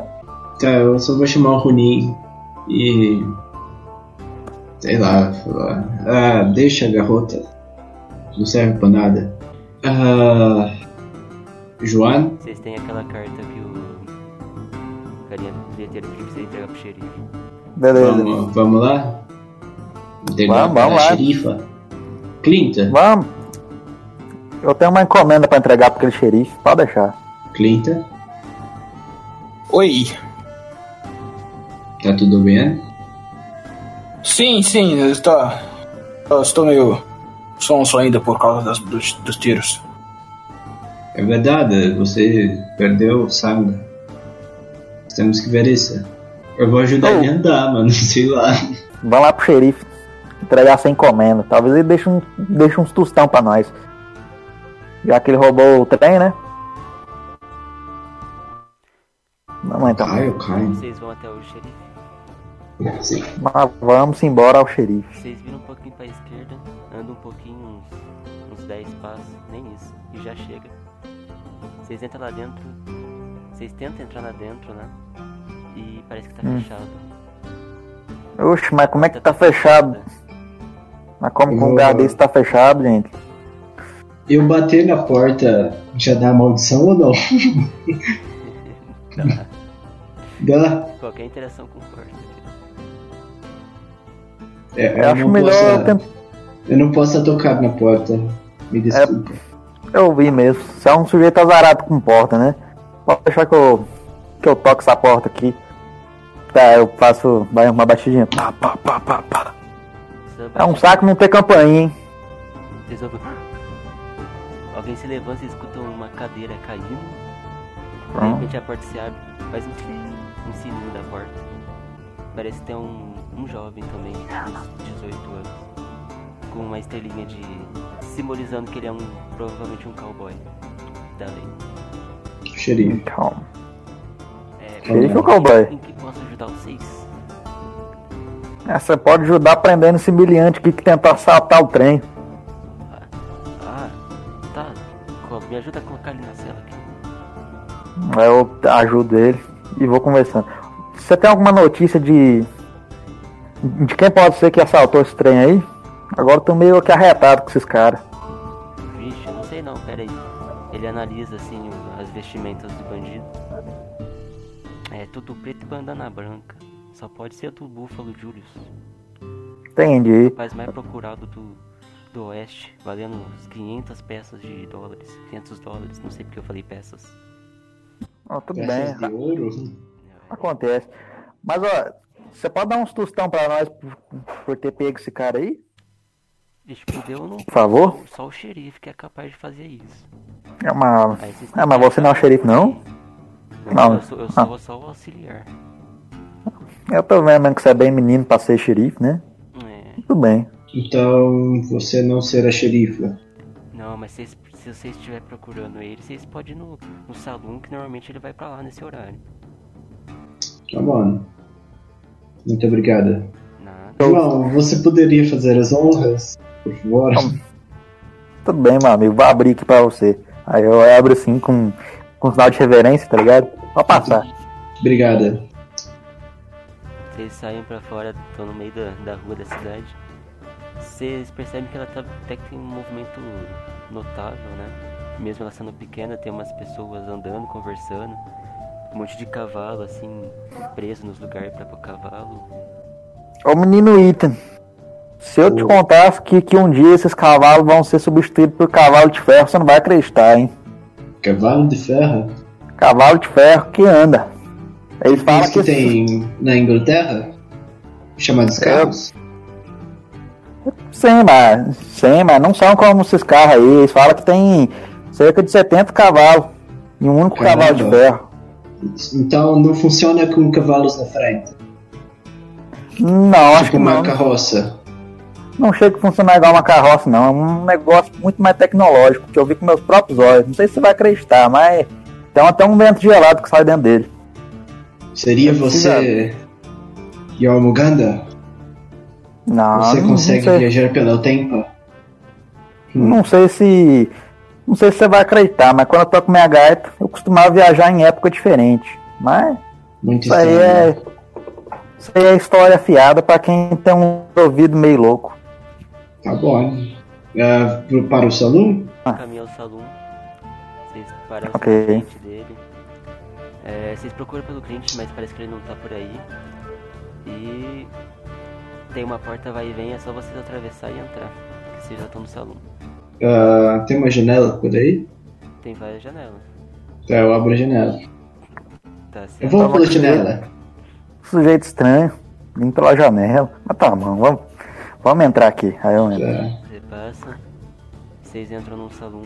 Tá, eu só vou chamar o Ronin e. Sei lá, falar. Ah, deixa a garota. Não serve pra nada. Ah. Joan? Vocês têm aquela carta que o carinha bilheteiro pra você entregar pro xerife. Beleza. Vamos, vamos lá? Entregar Vamos, vamos lá. xerifa. Clinta? Vamos. Eu tenho uma encomenda pra entregar pra aquele xerife, pode deixar. Clinta? Oi. Tá tudo bem? Sim, sim, eu estou, eu estou meio sonso ainda por causa das, dos, dos tiros. É verdade, você perdeu sangue. Temos que ver isso. Eu vou ajudar Oh. ele a andar, mano, sei lá. Vamos lá pro xerife entregar essa encomenda. Talvez ele deixe, um, deixe uns tostão pra nós. Já que ele roubou o trem, né? Vamos então. Caio, Caio. Vocês vão até o xerife. Sim. Mas vamos embora ao xerife. Vocês viram um pouquinho pra esquerda, andam um pouquinho, uns, uns 10 passos, nem isso, e já chega. Vocês entram lá dentro, vocês tentam entrar lá dentro, né? E parece que tá Hum. fechado. Oxe, mas como é que tá fechado? Mas como que um Eu- lugar desse tá fechado, gente? Eu bater na porta já dá maldição ou não? Dá. Dá. Qualquer interação com porta. É, Eu acho não melhor posso, eu não posso tocar na porta. Me desculpa. Eu vi mesmo. Você é um sujeito azarado com porta, né? Pode deixar que eu, que eu toque essa porta aqui. Tá, eu faço vai uma batidinha. Pá, pá, pá, pá, pá. É um saco não ter campainha, hein? Ouvem- Alguém se levanta e escuta uma cadeira caindo. De Hum. repente a porta se abre, faz um, um sininho da porta. Parece ter um, um jovem também, uns 18 anos. Com uma estrelinha de. simbolizando que ele é um. provavelmente um cowboy da lei. Xerife. Calma. É, Xerife ou cowboy? Em que posso ajudar vocês? É, Você pode ajudar prendendo esse miliante aqui que tentou assaltar o trem. Me ajuda a colocar ele na cela aqui. Eu ajudo ele e vou conversando. Você tem alguma notícia de. de quem pode ser que assaltou esse trem aí? Agora eu tô meio que arretado com esses caras. Vixe, não sei não, pera aí. Ele analisa assim o- as vestimentas do bandido. É tudo preto e bandana branca. Só pode ser do Búfalo Julius. Entendi. Rapaz mais procurado do, do oeste, valendo uns 500 peças de dólares. 500 dólares, não sei porque eu falei peças. Ó, tudo Peças bem, de ouro? acontece. Mas ó, você pode dar uns tostão pra nós por, por ter pego esse cara aí? Vixe, fudeu não. Por favor? Só o xerife que é capaz de fazer isso. É vocês Ah, mas você não é o xerife não? Não, Não. eu sou, eu sou só o auxiliar. Eu tô vendo que você é bem menino pra ser xerife, né? É. Tudo bem. Então você não será xerife. Não, mas se você estiver procurando ele, vocês podem ir no, no salão que normalmente ele vai pra lá nesse horário. Tá bom. Muito obrigada. Nada. João, você poderia fazer as honras, por favor? Tudo bem, meu amigo. Vou abrir aqui pra você. Aí eu abro assim com, com sinal de reverência, tá ligado? Pode passar. Obrigada. Vocês saem pra fora, estão no meio da, da rua da cidade. Vocês percebem que ela tá, até que tem um movimento notável, né? Mesmo ela sendo pequena, tem umas pessoas andando, conversando. Um monte de cavalo, assim, preso nos lugares pra pôr cavalo. Ô menino Ethan, se eu te Ô. contasse que, que um dia esses cavalos vão ser substituídos por cavalo de ferro, você não vai acreditar, hein? Cavalo de ferro? Cavalo de ferro que anda. Eles falam Isso que, que esses- tem na Inglaterra? Chamados carros? Sim, mas, sim, mas não são como esses carros aí. Eles falam que tem cerca de 70 cavalos em um único Caramba. cavalo de ferro. Então não funciona com cavalos na frente. Não, acho tipo que uma não. carroça. Não chega a funcionar igual uma carroça, não. É um negócio muito mais tecnológico, que eu vi com meus próprios olhos. Não sei se você vai acreditar, mas tem até um vento gelado que sai dentro dele. Seria você. Yormuganda? Não, Você consegue não viajar pelo tempo? não sei se Não sei se você vai acreditar, mas quando eu toco minha gaita, eu costumava viajar em época diferente. Mas Muito isso aí é. Isso aí é história fiada pra quem tem um ouvido meio louco. Tá bom. Pro- para o salão? caminho ao salão. Vocês param Ok. na frente dele. É, vocês procuram pelo cliente, mas parece que ele não tá por aí. E tem uma porta vai e vem, é só vocês atravessar e entrar. Que vocês já estão no salão. Ah, tem uma janela por aí? Tem várias janelas. Tá, eu abro a janela. Tá Eu certo? vou Tava pela janela. Sujeito estranho, vim pela janela. Mas tá bom, vamos, vamos entrar aqui. Aí eu entro. Tá. Você passa. Vocês entram num salão.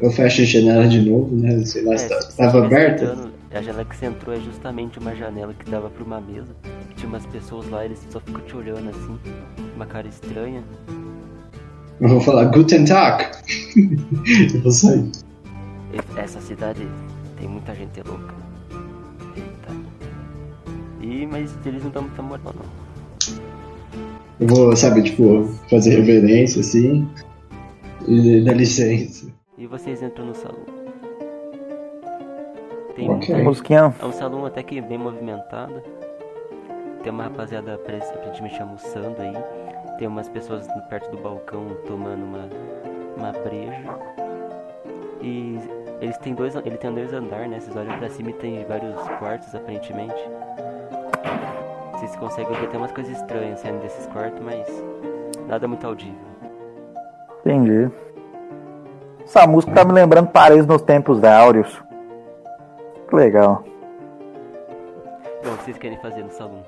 Eu fecho a janela de novo, né? Sei lá se É, tá- você tava aberta. A janela que você entrou é justamente uma janela que dava pra uma mesa. Tinha umas pessoas lá, eles só ficam te olhando assim, uma cara estranha. Eu vou falar Guten Tag. eu vou sair. Essa cidade tem muita gente louca. Eita. E, mas eles não dão muita moral não. Eu vou, sabe, tipo, fazer reverência assim. E dá licença. E vocês entram no salão. Tem Ok. Musiquinha. É um salão até que bem movimentado. Tem uma rapaziada aparentemente almoçando aí. Tem umas pessoas perto do balcão tomando uma, uma breja. E eles têm dois, ele tem dois andares, né? Vocês olham pra cima e tem vários quartos aparentemente. Vocês conseguem ver até umas coisas estranhas saindo desses quartos, mas nada muito audível. Entendi. Essa música tá me lembrando Paris nos tempos áureos. Que legal. Bom, o que vocês querem fazer no salão?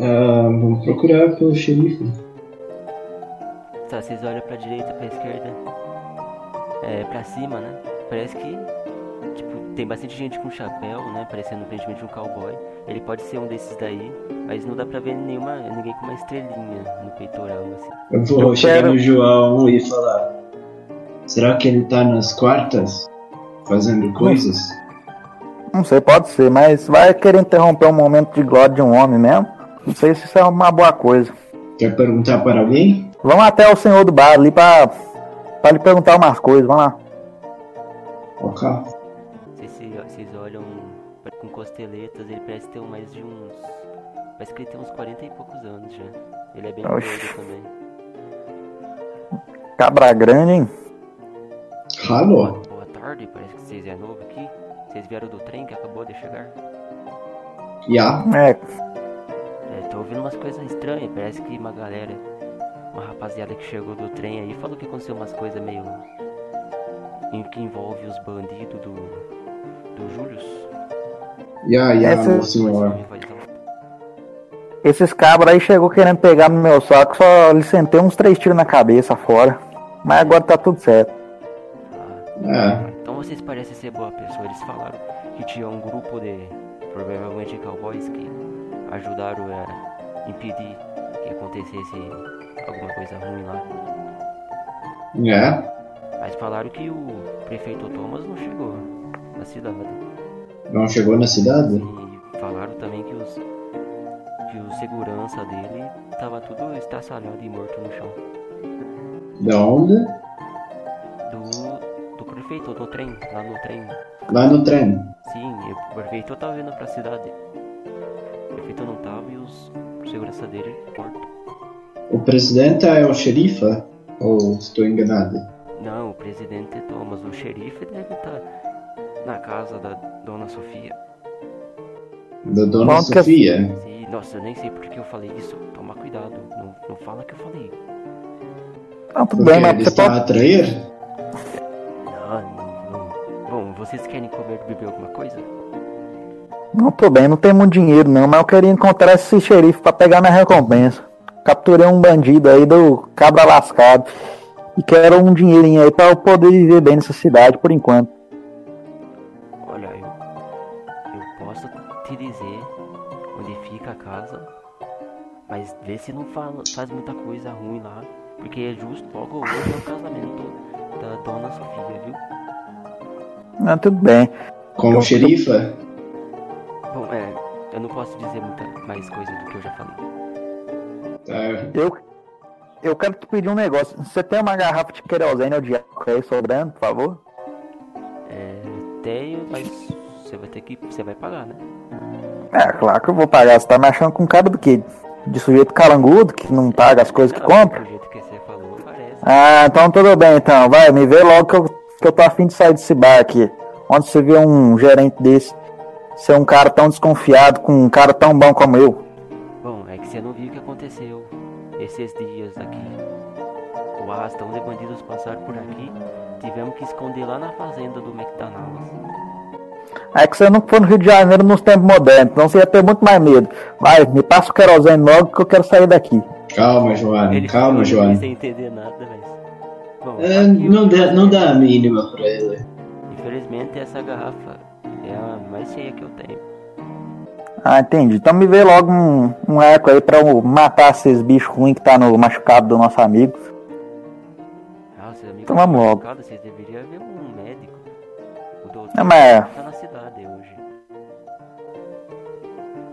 Ah, vamos procurar pelo xerife. Tá, vocês olham pra direita, pra esquerda, é, pra cima, né? Parece que, tipo, tem bastante gente com chapéu, né? Parecendo aparentemente um cowboy. Ele pode ser um desses daí, mas não dá pra ver nenhuma, ninguém com uma estrelinha no peitoral, assim. Eu vou Eu chegar quero- no João e falar: Será que ele tá nas quartas? Fazendo coisas? Não sei, pode ser, mas vai querer interromper um momento de glória de um homem mesmo? Não sei se isso é uma boa coisa. Quer perguntar para alguém? Vamos até o senhor do bar ali pra, pra lhe perguntar umas coisas, vamos lá. Ok. Vocês, se- vocês olham com costeletas, ele parece ter mais de uns. Parece que ele tem uns 40 e poucos anos já. Ele é bem gordo também. Cabra grande, hein? Alô? Boa tarde, parece que vocês é novo aqui. Vocês vieram do trem que acabou de chegar. Já? É, É, tô ouvindo umas coisas estranhas. Parece que uma galera, uma rapaziada que chegou do trem aí falou que aconteceu umas coisas meio. em que envolve os bandidos do. do Július. Já, já, Essa- meu senhor. esses cabras aí chegou querendo pegar no meu saco, só lhe sentei uns três tiros na cabeça fora. Mas agora tá tudo certo. É, Então vocês parecem ser boa pessoa. Eles falaram que tinha um grupo de. provavelmente cowboys que ajudaram a impedir que acontecesse alguma coisa ruim lá. é. Mas falaram que o prefeito Thomas não chegou na cidade. Não chegou na cidade? E falaram também que os que o segurança dele tava tudo estraçalhado e morto no chão. Da onde? Prefeito do trem, lá no trem. Lá no trem. Sim, o prefeito tava vindo pra cidade. O prefeito não tava e os segurança dele morto. O presidente é o xerife? Ou estou enganado? Não, o presidente Thomas, o xerife deve estar na casa da dona Sofia. Da dona Qual que é- Sofia? Sim, nossa, eu nem sei por que eu falei isso. Toma cuidado, não, não fala que eu falei. Não, tudo Porque bem, mas ele está pode. a trair? Não, não. Bom, vocês querem comer beber alguma coisa? Não, tudo bem, não tem muito dinheiro não, mas eu queria encontrar esse xerife pra pegar minha recompensa. Capturei um bandido aí do cabra lascado. E quero um dinheirinho aí pra eu poder viver bem nessa cidade por enquanto. Olha, eu, eu posso te dizer onde fica a casa, mas vê se não fala, faz muita coisa ruim lá, porque é justo logo hoje é o casamento da dona Sofia, viu? Mas tudo bem. Com o Eu- xerife? Bom, é, eu não posso dizer muita mais coisa do que eu já falei. Tá. Eu, eu quero te pedir um negócio. Você tem uma garrafa de querosene ou de álcool aí sobrando, por favor? É, tenho, mas você vai ter que. Você vai pagar, né? É, claro que eu vou pagar. Você tá me achando com cara do quê? De sujeito calangudo, que não paga as coisas que Não, compra? Que. Ah, então tudo bem então. Vai, me vê logo que eu, que eu tô afim de sair desse bar aqui. Onde você vê um gerente desse ser um cara tão desconfiado com um cara tão bom como eu? Bom, é que você não viu o que aconteceu esses dias aqui. O arrastão de bandidos passaram por aqui. Tivemos que esconder lá na fazenda do McDonald's. É que você não foi no Rio de Janeiro nos tempos modernos, então você ia ter muito mais medo. Vai, me passa o querosene logo que eu quero sair daqui. Calma, Joana, Ele calma, Joana. sem entender nada, mas. Bom, É, não, dá, não dá a mínima pra ele. Infelizmente essa garrafa é a mais cheia que eu tenho. Ah, entendi. Então me vê logo um, um eco aí pra eu matar esses bichos ruins que tá no machucado do nosso amigo. Ah, seus amigos Então vamos estão logo. machucados, Vocês deveriam ver um médico. O doutor Não, mas- tá na cidade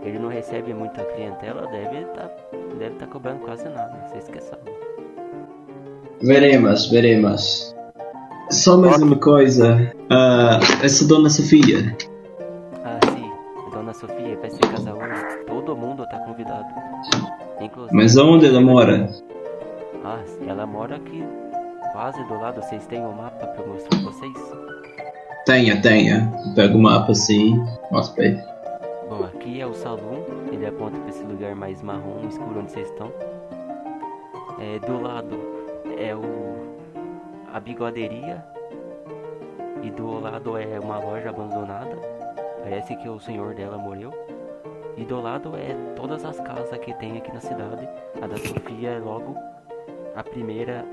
Ele não recebe muita clientela, deve tá, deve tá cobrando quase nada. Vocês que sabem. Veremos, veremos. Só mais uma coisa. Ah, essa dona Sofia. Ah, sim. Dona Sofia vai se casar hoje. Todo mundo tá convidado. Inclusive. Mas onde ela mora? Ah, ela mora aqui quase do lado. Vocês têm o mapa pra mostrar pra vocês? Tenha, tenha. Pega o mapa assim. Mostra pra ele. Bom, aqui é o salão. Ele aponta pra esse lugar mais marrom, escuro onde vocês estão. É, do lado é o a bigoderia e do lado é uma loja abandonada. Parece que o senhor dela morreu. E do lado é todas as casas que tem aqui na cidade. A da Sofia é logo a primeira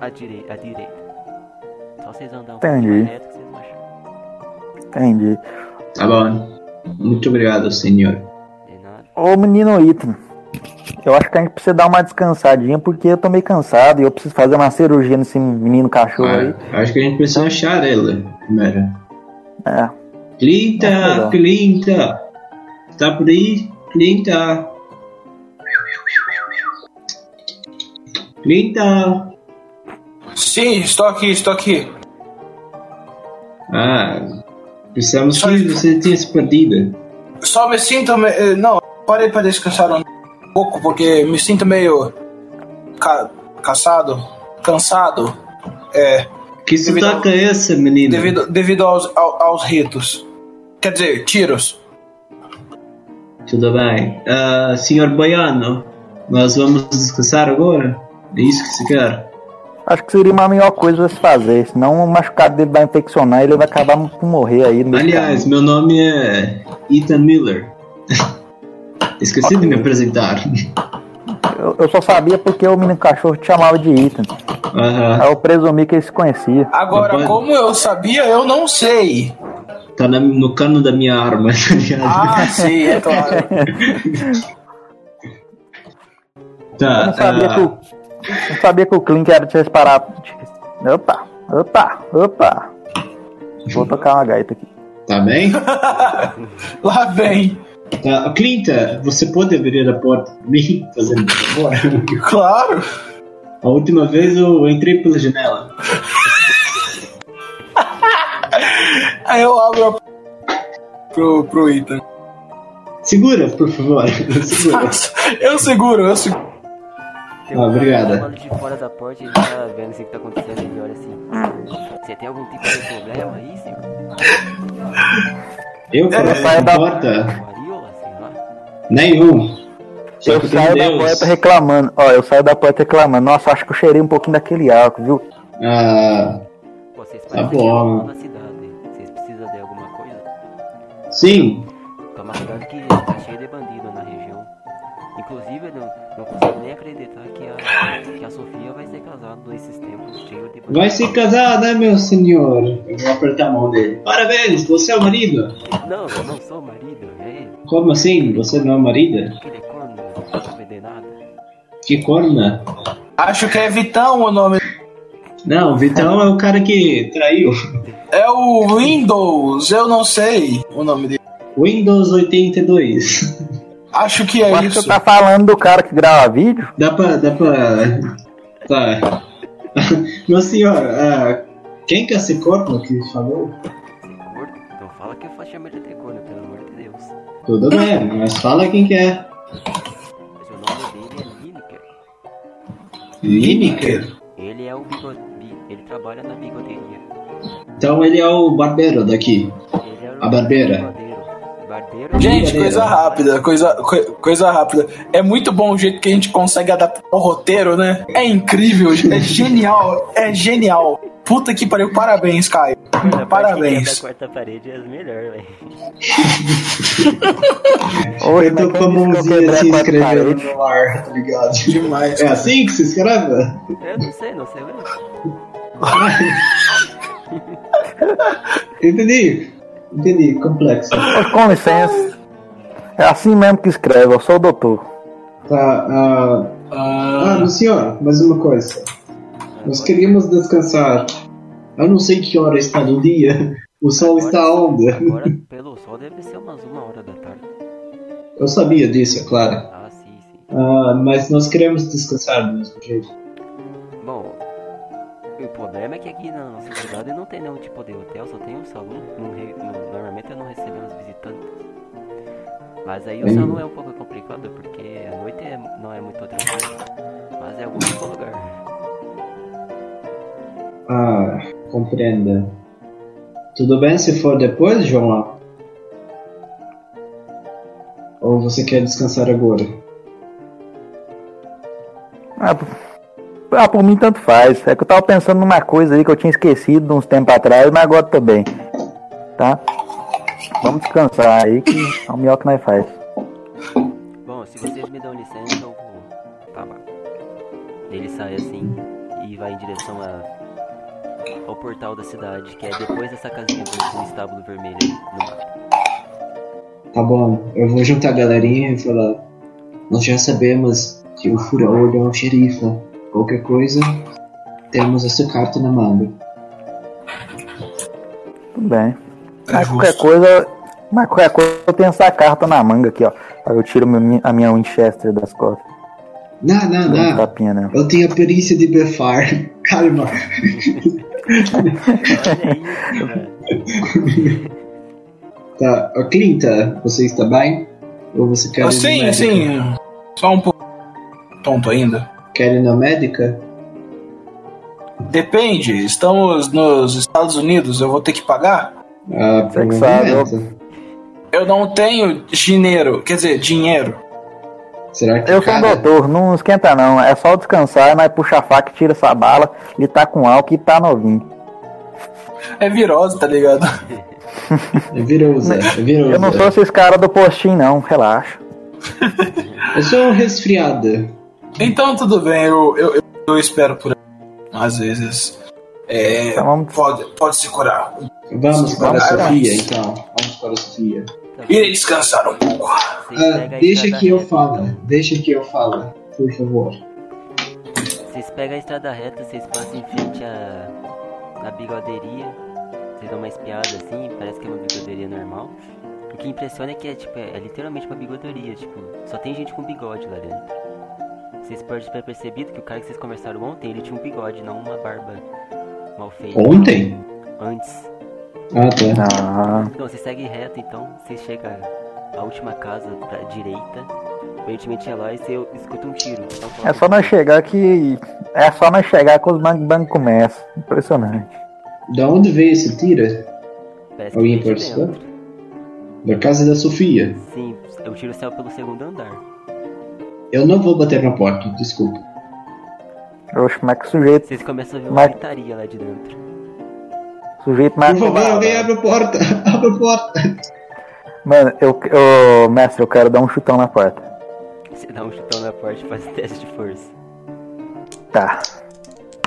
à, direi à direita. Só vocês andar um pouquinho Entendi. mais reto que vocês vão achar. Entendi. Tá bom. Muito obrigado, senhor. Ô menino Ethan, eu acho que a gente precisa dar uma descansadinha porque eu tô meio cansado e eu preciso fazer uma cirurgia nesse menino cachorro aí. Ah, acho que a gente precisa achar ele primeiro. É. Clinta. Clinta. Tá por aí? Clinta. Clinta. Sim, estou aqui, estou aqui. Ah, pensamos Só que isso. você tinha se perdido. Só me sinto. me- eh, Não, parei para descansar um pouco porque me sinto meio. Ca... cansado. Cansado. É. Que sotaque é esse, menino? Devido, devido aos, ao- aos ritos. Quer dizer, tiros. Tudo bem. Ah, senhor Baiano, nós vamos descansar agora? É isso que se quer? Acho que seria uma melhor coisa a se fazer, senão o machucado dele vai infeccionar e ele vai acabar por morrer aí. Aliás, meu nome é Ethan Miller. Esqueci de me apresentar. eu, eu só sabia porque o menino cachorro te chamava de Ethan. Aham. Aí eu presumi que ele se conhecia. Agora, Depois- como eu sabia, eu não sei. Tá na- no cano da minha arma, tá ligado? Ah, sim, é claro. tá, Eu não sabia, ah, que o, não sabia que o Clink era de separar. Opa, opa, opa. Vou tocar uma gaita aqui. tá bem? Lá vem. Tá. Clinta, você pode abrir a porta pra mim, fazendo favor? Claro. A última vez eu entrei pela janela. Aí eu abro a... pro, pro Ethan. Segura, por favor. Segura. Eu seguro, eu seguro. Tem Ah, um cara obrigada. de fora da porta e ele tá vendo assim o que tá acontecendo ele olha assim. Você tem algum tipo de problema aí, senhor? Eu É, faço sai a da- porta? Sei lá. Nenhum. Só Eu saio da Deus. porta reclamando. Ó, eu saio da porta reclamando. Nossa, acho que eu cheirei um pouquinho daquele álcool, viu? Ah, Pô, Vocês Tá parecem bom. que na cidade. Vocês precisam de alguma coisa? sim. Toma cuidado que tá cheio de bandido. Inclusive, eu não, não consigo nem acreditar que a, que a Sofia vai ser casada nesses tempos cheios de bandido. Vai se casar, né, meu senhor? Eu vou apertar a mão dele. Parabéns, você é o marido. Não, eu não sou marido. É Como assim? Você não é o marido? aquele corno, não sabe de nada. Que corna? Acho que é Vitão o nome. Não, Vitão é o cara que traiu. É o Windows, eu não sei o nome dele. Windows 82. Acho que é acho que isso. você tá falando do cara que grava vídeo. Dá pra, dá pra Tá. Meu senhor, ah, quem que é esse corpo que falou? Não fala que eu faço chama de decorno, pelo amor de Deus. Tudo bem, mas fala quem que é. Mas o nome dele é Lineker. Lineker? Ele é o bigode. bi- Ele trabalha na bigoderia. Então ele é o barbeiro daqui. Ele é o A barbeira. Barbeiro. Gente, coisa rápida, coisa, coi- coisa rápida. É muito bom o jeito que a gente consegue adaptar o roteiro, né? É incrível, é genial, é genial. Puta que pariu, parabéns, Caio. A Parabéns. a quarta parede é as melhores, velho. Eu tô com a mãozinha assim escrevendo no ar, tá ligado? Demais. É assim que se escreve? Eu não sei, não sei, velho. Entendi. Entendi, complexo. Com licença. É assim mesmo que escreve, eu sou o doutor. Tá, ah, Ah, ah, senhor, mais uma coisa. Nós queríamos descansar. Eu não sei que hora está no dia. O sol está onde? Agora, pelo sol, deve ser umas uma hora da tarde. Eu sabia disso, é claro. Ah, sim, sim. Ah, mas nós queremos descansar do mesmo jeito. O problema é que aqui na nossa cidade não tem nenhum tipo de hotel, só tem um salão. Re- não- normalmente não recebemos visitantes. Mas aí o salão é um pouco complicado porque a noite é- não é muito tranquila. Mas é algum outro lugar. Ah, compreenda. Tudo bem se for depois, João? Ou você quer descansar agora? Ah, ah, por mim tanto faz. É que eu tava pensando numa coisa aí que eu tinha esquecido uns tempos atrás, mas agora tô bem. Tá? Vamos descansar aí que é o melhor que nós faz. Bom, se vocês me dão licença, eu vou. Tá bom. Ele sai assim e vai em direção a, ao portal da cidade, que é depois dessa casinha do, estábulo vermelho aí no mapa. Tá bom, eu vou juntar a galerinha e falar. Nós já sabemos que o fura-olho é um xerife. Qualquer coisa, temos essa carta na manga. Tudo bem. é Mas qualquer coisa. Mas qualquer coisa eu tenho essa carta na manga aqui, ó. Aí eu tiro meu- a minha Winchester das costas. Não, não, um não. tapinha nela. Eu tenho a perícia de befar. Calma. Tá, ô Clinta, você está bem? Ou você quer Ah, sim, sim. Só um pouco tonto ainda. Quer ir na médica? Depende, estamos nos Estados Unidos, eu vou ter que pagar? Ah, Você que sabe. Eu não tenho dinheiro, quer dizer, dinheiro. Será que Eu sou um doutor, não esquenta não. É só descansar, nós puxa a faca e tira essa bala. Ele tá com álcool e tá novinho. É virose, tá ligado? É virosa, é virosa. Eu não sou esses caras do postinho não, relaxa. Eu sou um resfriado. Então tudo bem, eu, eu, eu- espero por aí. Às vezes. É, Então vamos- pode, pode se curar. Vamos para a. Sofia, então. Vamos para a Sofia. Irei descansar um pouco. Ah, a deixa que eu reta, fale. então. Deixa que eu fale, por favor. Vocês pegam a estrada reta, vocês passam em frente à, à bigoderia. Vocês dão uma espiada assim, parece que é uma bigoderia normal. O que impressiona é que é, tipo, é, é literalmente uma bigoderia, tipo, só tem gente com bigode lá dentro. Vocês podem ter percebido que o cara que vocês conversaram ontem, ele tinha um bigode, não uma barba mal feita. Ontem? Antes. Ah, tá. Ah, Não, você segue reto, então você chega à última casa pra direita. Aparentemente é lá e você escuta um tiro. Então, é só nós chegar que. É só nós chegar que os bancos bang começam. Impressionante. Da onde veio esse tiro? Parece que Alguém dentro. Da casa da Sofia. Sim, o tiro saiu pelo segundo andar. Eu não vou bater na porta, desculpa. Oxe, é que o sujeito. Vocês começam a ver uma Mas- gritaria lá de dentro. Sujeito mais. Por favor, alguém abre a porta. Abre a porta. Mano, eu, eu. Mestre, eu quero dar um chutão na porta. Você dá um chutão na porta e faz teste de força. Tá.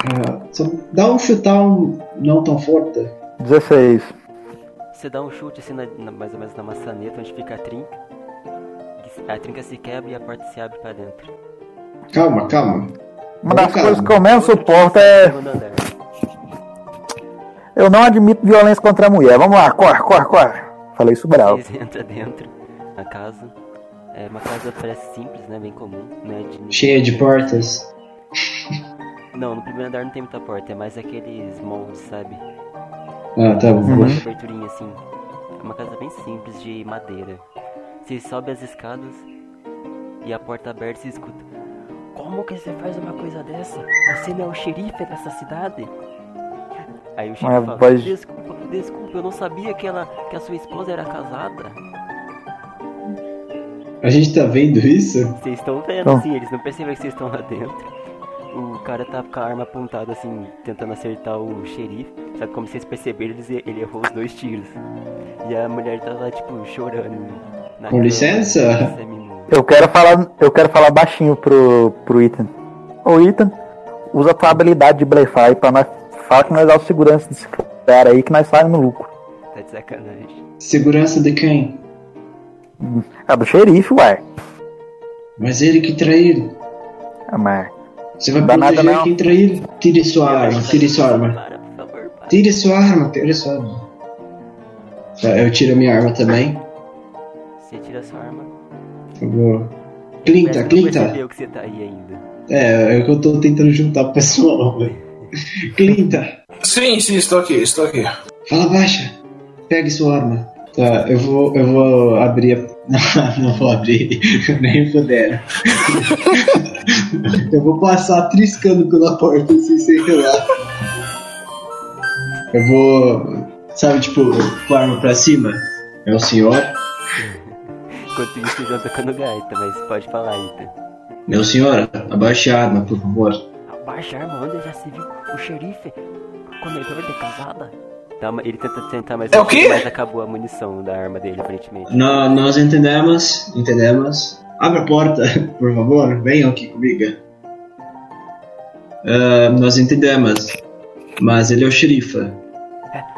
Ah, só dá um chutão não tão forte. 16. Você dá um chute assim, na- na- mais ou menos na maçaneta onde fica a trinca. A trinca se quebra e a porta se abre pra dentro. Calma, calma. Uma das Calma. coisas que eu menos suporto é. Eu não admito violência contra a mulher. Vamos lá, corre, corre, corre. Falei isso bravo. Vocês entram dentro da casa. É uma casa parece simples, né? Bem comum. Não é de Cheia de portas. Não, no primeiro andar não tem muita porta, é mais aqueles moldes, sabe? Ah, tá bom. Uma aberturinha assim. É uma casa bem simples de madeira. Você sobe as escadas e a porta aberta se escuta. Como que você faz uma coisa dessa? Você não é o xerife dessa cidade? Aí o xerife Mas fala, pode- desculpa, desculpa, eu não sabia que ela que a sua esposa era casada. A gente tá vendo isso? Vocês estão vendo, Então. assim, eles não percebem que vocês estão lá dentro. O cara tá com a arma apontada, assim, tentando acertar o xerife. Só que como vocês perceberam, ele errou os dois tiros. E a mulher tá lá, tipo, chorando. Com licença? Eu quero falar, eu quero falar baixinho pro, pro Ethan. Ô Ethan, usa a tua habilidade de blefar aí pra nós. Fala que nós dá o segurança desse cara aí que nós saímos no lucro. Tá de sacanagem. Segurança de quem? É do xerife, ué. Mas ele que traiu. Ah, mas. Você vai nada, proteger não. quem traiu? Tire sua arma, tire sua arma. Para, para. Tire sua arma, tire sua arma. Eu tiro a minha arma também. Você tira sua arma. Por favor. Parece Clinta, Clinta. percebeu que você tá aí ainda. É, é que eu tô tentando juntar o pessoal, velho. Clinta, Sim, sim, estou aqui, estou aqui. fala baixa. Pegue sua arma. Tá, eu vou, eu vou abrir a... Não, não vou abrir, nem puder. eu vou passar triscando pela porta assim, sem relar. Eu vou, sabe, tipo, com a arma pra cima. É o senhor? Enquanto isso, vão tocando gaita, mas pode falar, então. Meu senhor, abaixe a arma, por favor. Abaixa a arma, onde já se viu o xerife? Comedor de casada? Tá, ele tenta tentar mais É um o quê? mas acabou a munição da arma dele, aparentemente. Nó- nós entendemos, entendemos. Abre a porta, por favor, venham aqui comigo. Ah, nós entendemos, mas ele é o xerife.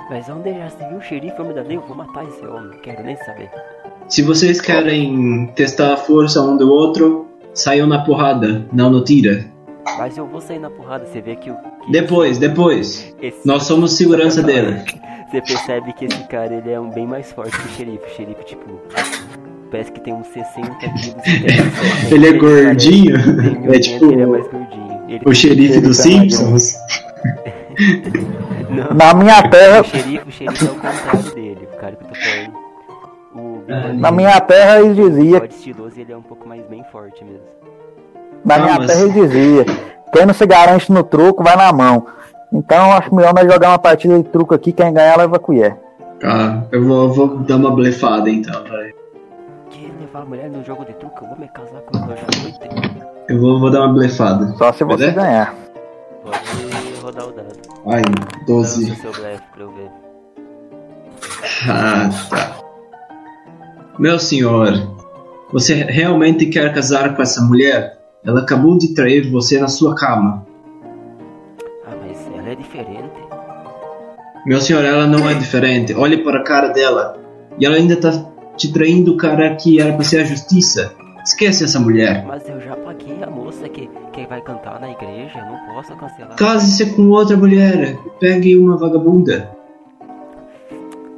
Mas onde já se viu o xerife homem da lei? Eu vou matar esse homem, quero nem saber. Se vocês querem testar a força um do outro, saiam na porrada, não no tira. Mas eu vou sair na porrada, você vê que o. Que Depois, depois. esse- Nós somos segurança dele. Você percebe que esse cara ele é um bem mais forte que o xerife. O xerife, tipo, parece que tem uns 60 quilos. Ele é gordinho? É É tipo Ele é mais gordinho. Ele O xerife dos Ele Simpsons. Não, Na minha terra, o xerife, o xerife é o contrário dele, o cara que eu tô falando. O Bigode na minha terra eles diziam, bigode estiloso ele é um pouco mais bem forte mesmo. na Ah, minha mas- terra eles diziam, quem não se garante no truco vai na mão. Então eu acho melhor nós jogar uma partida de truco aqui, quem ganhar leva a colher. Ah, eu vou, vou dar uma blefada então, vai. Que levar a mulher no jogo de truque, eu vou me casar com ela hoje à noite. Eu vou, vou dar uma blefada. Só se você é? ganhar. Pode rodar o dado. Ai, Lança 12. o seu blefe pra eu ver. Ah, tá. Meu senhor, você realmente quer casar com essa mulher? Ela acabou de trair você na sua cama. Ah, mas ela é diferente. Meu senhor, ela não é diferente. Olhe para a cara dela. E ela ainda tá te traindo o cara que era pra ser a justiça. Esquece essa mulher. Mas eu já paguei a moça que, que vai cantar na igreja, eu não posso cancelar. Case-se com outra mulher. Pegue uma vagabunda.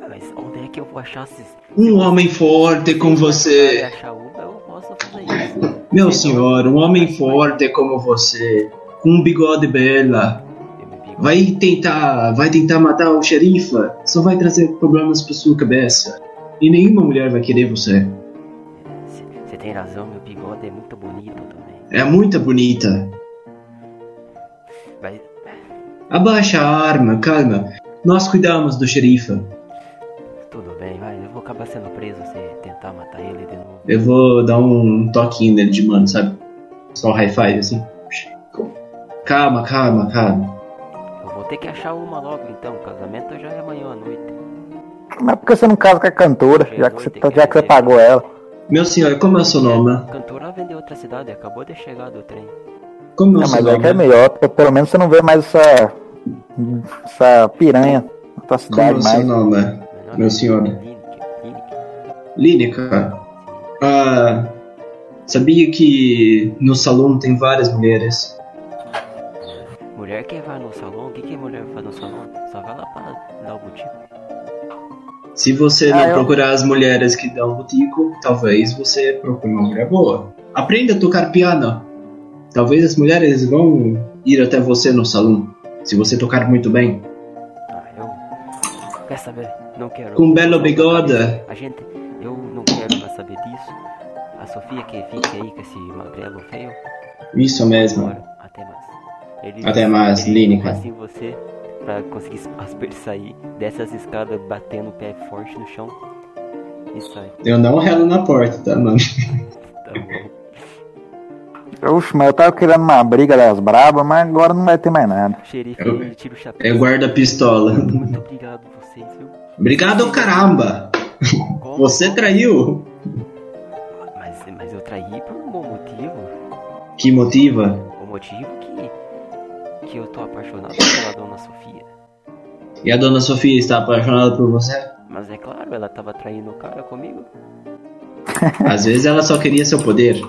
Mas onde é que eu vou achar esses. Um homem forte como você. achar uma, eu posso fazer isso. Meu senhor, um homem forte como você. Com um bigode bela. Vai tentar, vai tentar matar o xerife, só vai trazer problemas pra sua cabeça. E nenhuma mulher vai querer você. Tem razão, meu bigode é muito bonito também. É muito bonita. Vai. Abaixa a arma, calma. Nós cuidamos do xerife. Tudo bem, vai. Eu vou acabar sendo preso se tentar matar ele de novo. Eu vou dar um toquinho nele de mano, sabe? Só um high five assim. Calma, calma, calma. Eu vou ter que achar uma logo então. O casamento já é amanhã à noite. Mas por que você não casa com a cantora, já que você, tá- já que você pagou ela? Meu senhor, como é o seu nome? A cantora vendeu outra cidade, acabou de chegar do trem. Como é o É, seu mas é é nome? melhor, pelo menos você não vê mais essa. essa piranha na tua Como é cidade o seu mais. nome? Meu, nome Meu é senhor. Línica. Ah, sabia que no salão tem várias mulheres. Mulher que vai no salão, o que, que mulher faz no salão? Só vai lá pra dar o butico. Se você Ah, não eu- procurar as mulheres que dão botico, talvez você procure uma mulher boa. Aprenda a tocar piano. Talvez as mulheres vão ir até você no salão, se você tocar muito bem. Ah, eu. Quer saber? Não quero. Com um belo bigode. A gente. Eu não quero mais saber disso. A Sofia que fique aí com esse magrelo feio. Isso mesmo. Bora, até mais. Ele, Até mais, Línica. assim você pra conseguir espaço pra ele sair, desce as escadas batendo o pé forte no chão e sai. Eu não relo na porta, tá, mano? Tá bom. Oxe, mas eu tava querendo uma briga das brabas, mas agora não vai ter mais nada. Xerife Eu- tira o chapéu. É guarda-pistola. Muito obrigado vocês, viu? Obrigado, caramba! Como? Você traiu! Mas, mas eu traí por um bom motivo. Que motiva? O motivo que. eu tô apaixonado pela dona Sofia. E a dona Sofia está apaixonada por você? Mas é claro, ela tava traindo o cara comigo. Às vezes ela só queria seu poder.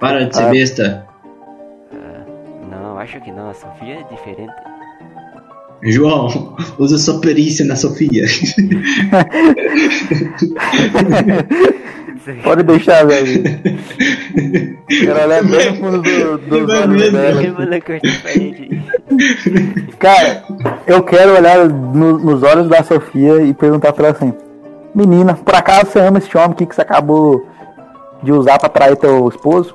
Para de ser Ah. besta. Não, acho que não, a Sofia é diferente. João, usa sua perícia na Sofia. Pode deixar, velho. Quero olhar bem no fundo do, dos Vai olhos dela. Cara, eu quero olhar no- nos olhos da Sofia e perguntar pra ela assim: Menina, por acaso você ama esse homem que, que você acabou de usar pra trair teu esposo?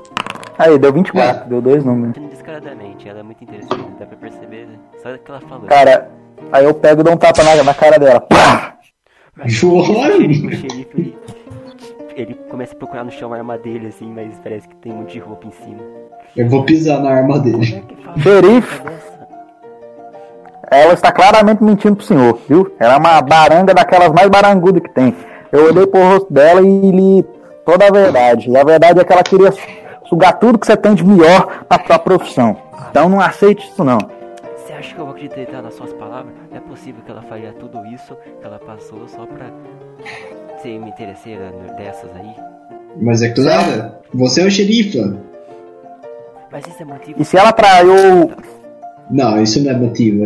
Aí, deu 24, deu dois números. Descaradamente, ela é muito interessante, dá pra perceber, né? Só o que ela falou. Cara, aí eu pego e dou um tapa na, na cara dela. Pá! João! O xerife, ele, começa a procurar no chão a arma dele, assim, mas parece que tem um monte de roupa em cima. Eu vou pisar na arma dele. É? Xerife, Dessa? ela está claramente mentindo pro senhor, viu? Ela é uma baranga daquelas mais barangudas que tem. Eu olhei pro rosto dela e li toda a verdade. E a verdade é que ela queria sugar tudo que você tem de melhor na sua profissão. Então não aceite isso não. Você acha que eu vou acreditar nas suas palavras? Não é possível que ela faria tudo isso que ela passou só pra uma interesseira dessas aí. Mas é claro, você é o xerife. Mas isso é motivo. E se ela traiu. Não, isso não é motivo.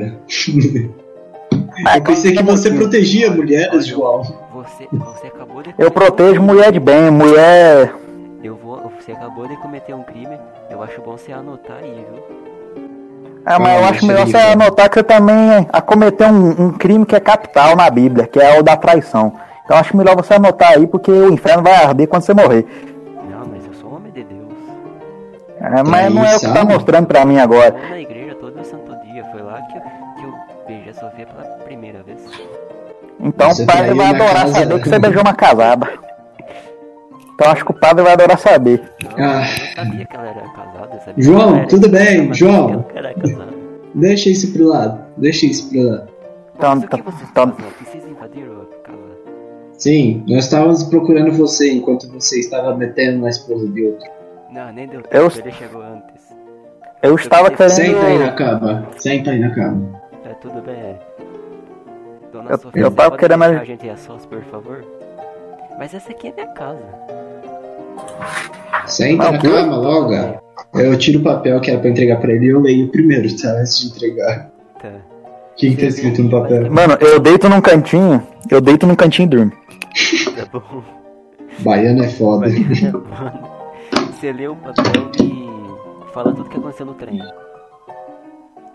Ah, Eu pensei que você protegia mulheres, João. Você, você acabou de. Eu protejo mulher de bem, mulher. Eu vou. Você acabou de cometer um crime. Eu acho bom você anotar aí, viu? Ah, mas eu acho melhor você anotar que você também acometeu um, um crime que é capital na Bíblia, que é o da traição. Então acho melhor você anotar aí, porque o inferno vai arder quando você morrer. Não, mas eu sou homem de Deus. É, mas não é o que tá mostrando pra mim agora. Vou na igreja todo santo dia. Foi lá que eu, que eu beijei a Sofia pela primeira vez. Então Você o padre vai adorar casa saber que você beijou uma casada. Então acho que o padre vai adorar saber. Não, Ah. eu sabia que ela era casada. eu sabia João, era tudo bem, João. eu. Deixa isso pro lado. Deixa isso pro lado. Então, então, então- Sim, nós estávamos procurando você enquanto você estava metendo na esposa de outro. Não, nem deu tempo. Eu- Ele chegou antes. Eu estava querendo. Senta aí na cama. Senta aí na cama. Tá tudo bem. Dona Eu- Sofia, eu tava pode querendo- deixar a gente a sós, por favor? Mas essa aqui é minha casa. Senta na cama logo. Eu tiro o papel que era pra entregar pra ele e eu leio primeiro, tá? Antes de entregar. Tá. O que, que tá escrito no papel? Mano, eu deito num cantinho. Eu deito num cantinho e durmo. Tá bom. Baiano é foda. Mas, tá bom. Você lê o papel e fala tudo que aconteceu no trem.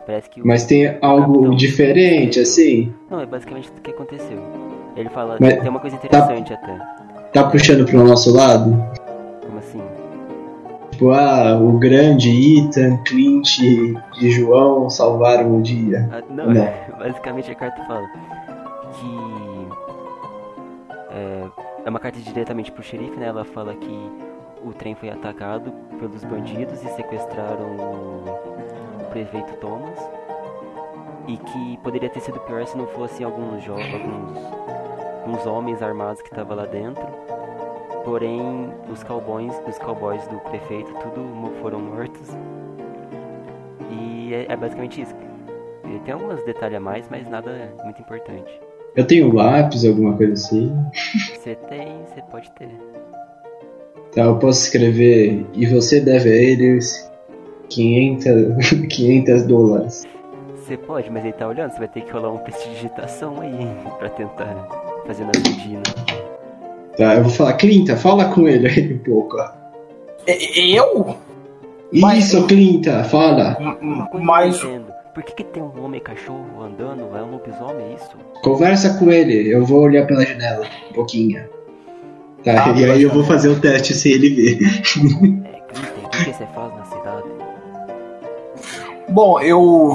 Parece que o... Mas tem algo Capitão. diferente, assim? Não, é basicamente tudo que aconteceu. Ele fala, Mas- tem uma coisa interessante até. Tá puxando pro nosso lado? Tipo, ah, o grande Ethan, Clint e João salvaram o dia. Ah, não, Não. basicamente a carta fala que é, é uma carta diretamente pro xerife, né? Ela fala que o trem foi atacado pelos bandidos e sequestraram o, prefeito Thomas e que poderia ter sido pior se não fossem alguns jo- alguns, alguns homens armados que estavam lá dentro. Porém, os cowboys, os cowboys do prefeito, tudo foram mortos. E é, é basicamente isso. Tem alguns detalhes a mais, mas nada muito importante. Eu tenho lápis, alguma coisa assim. Você tem, você pode ter. Tá, eu posso escrever. E você deve a eles 500, 500 dólares. Você pode, mas ele tá olhando, você vai ter que rolar um prestidigitação aí pra tentar fazer na medina. Tá, eu vou falar, Clinta, fala com ele aí um pouco, Eu? Mas- Isso, Clinta, fala. M- m- Uma coisa Mas. Por que, que tem um homem cachorro andando? É um lobisomem, é isso? Conversa com ele, eu vou olhar pela janela um pouquinho. Tá, Ah, e aí eu vou fazer o teste se ele ver. É, Clinton, o que, que você faz na cidade? Bom, eu.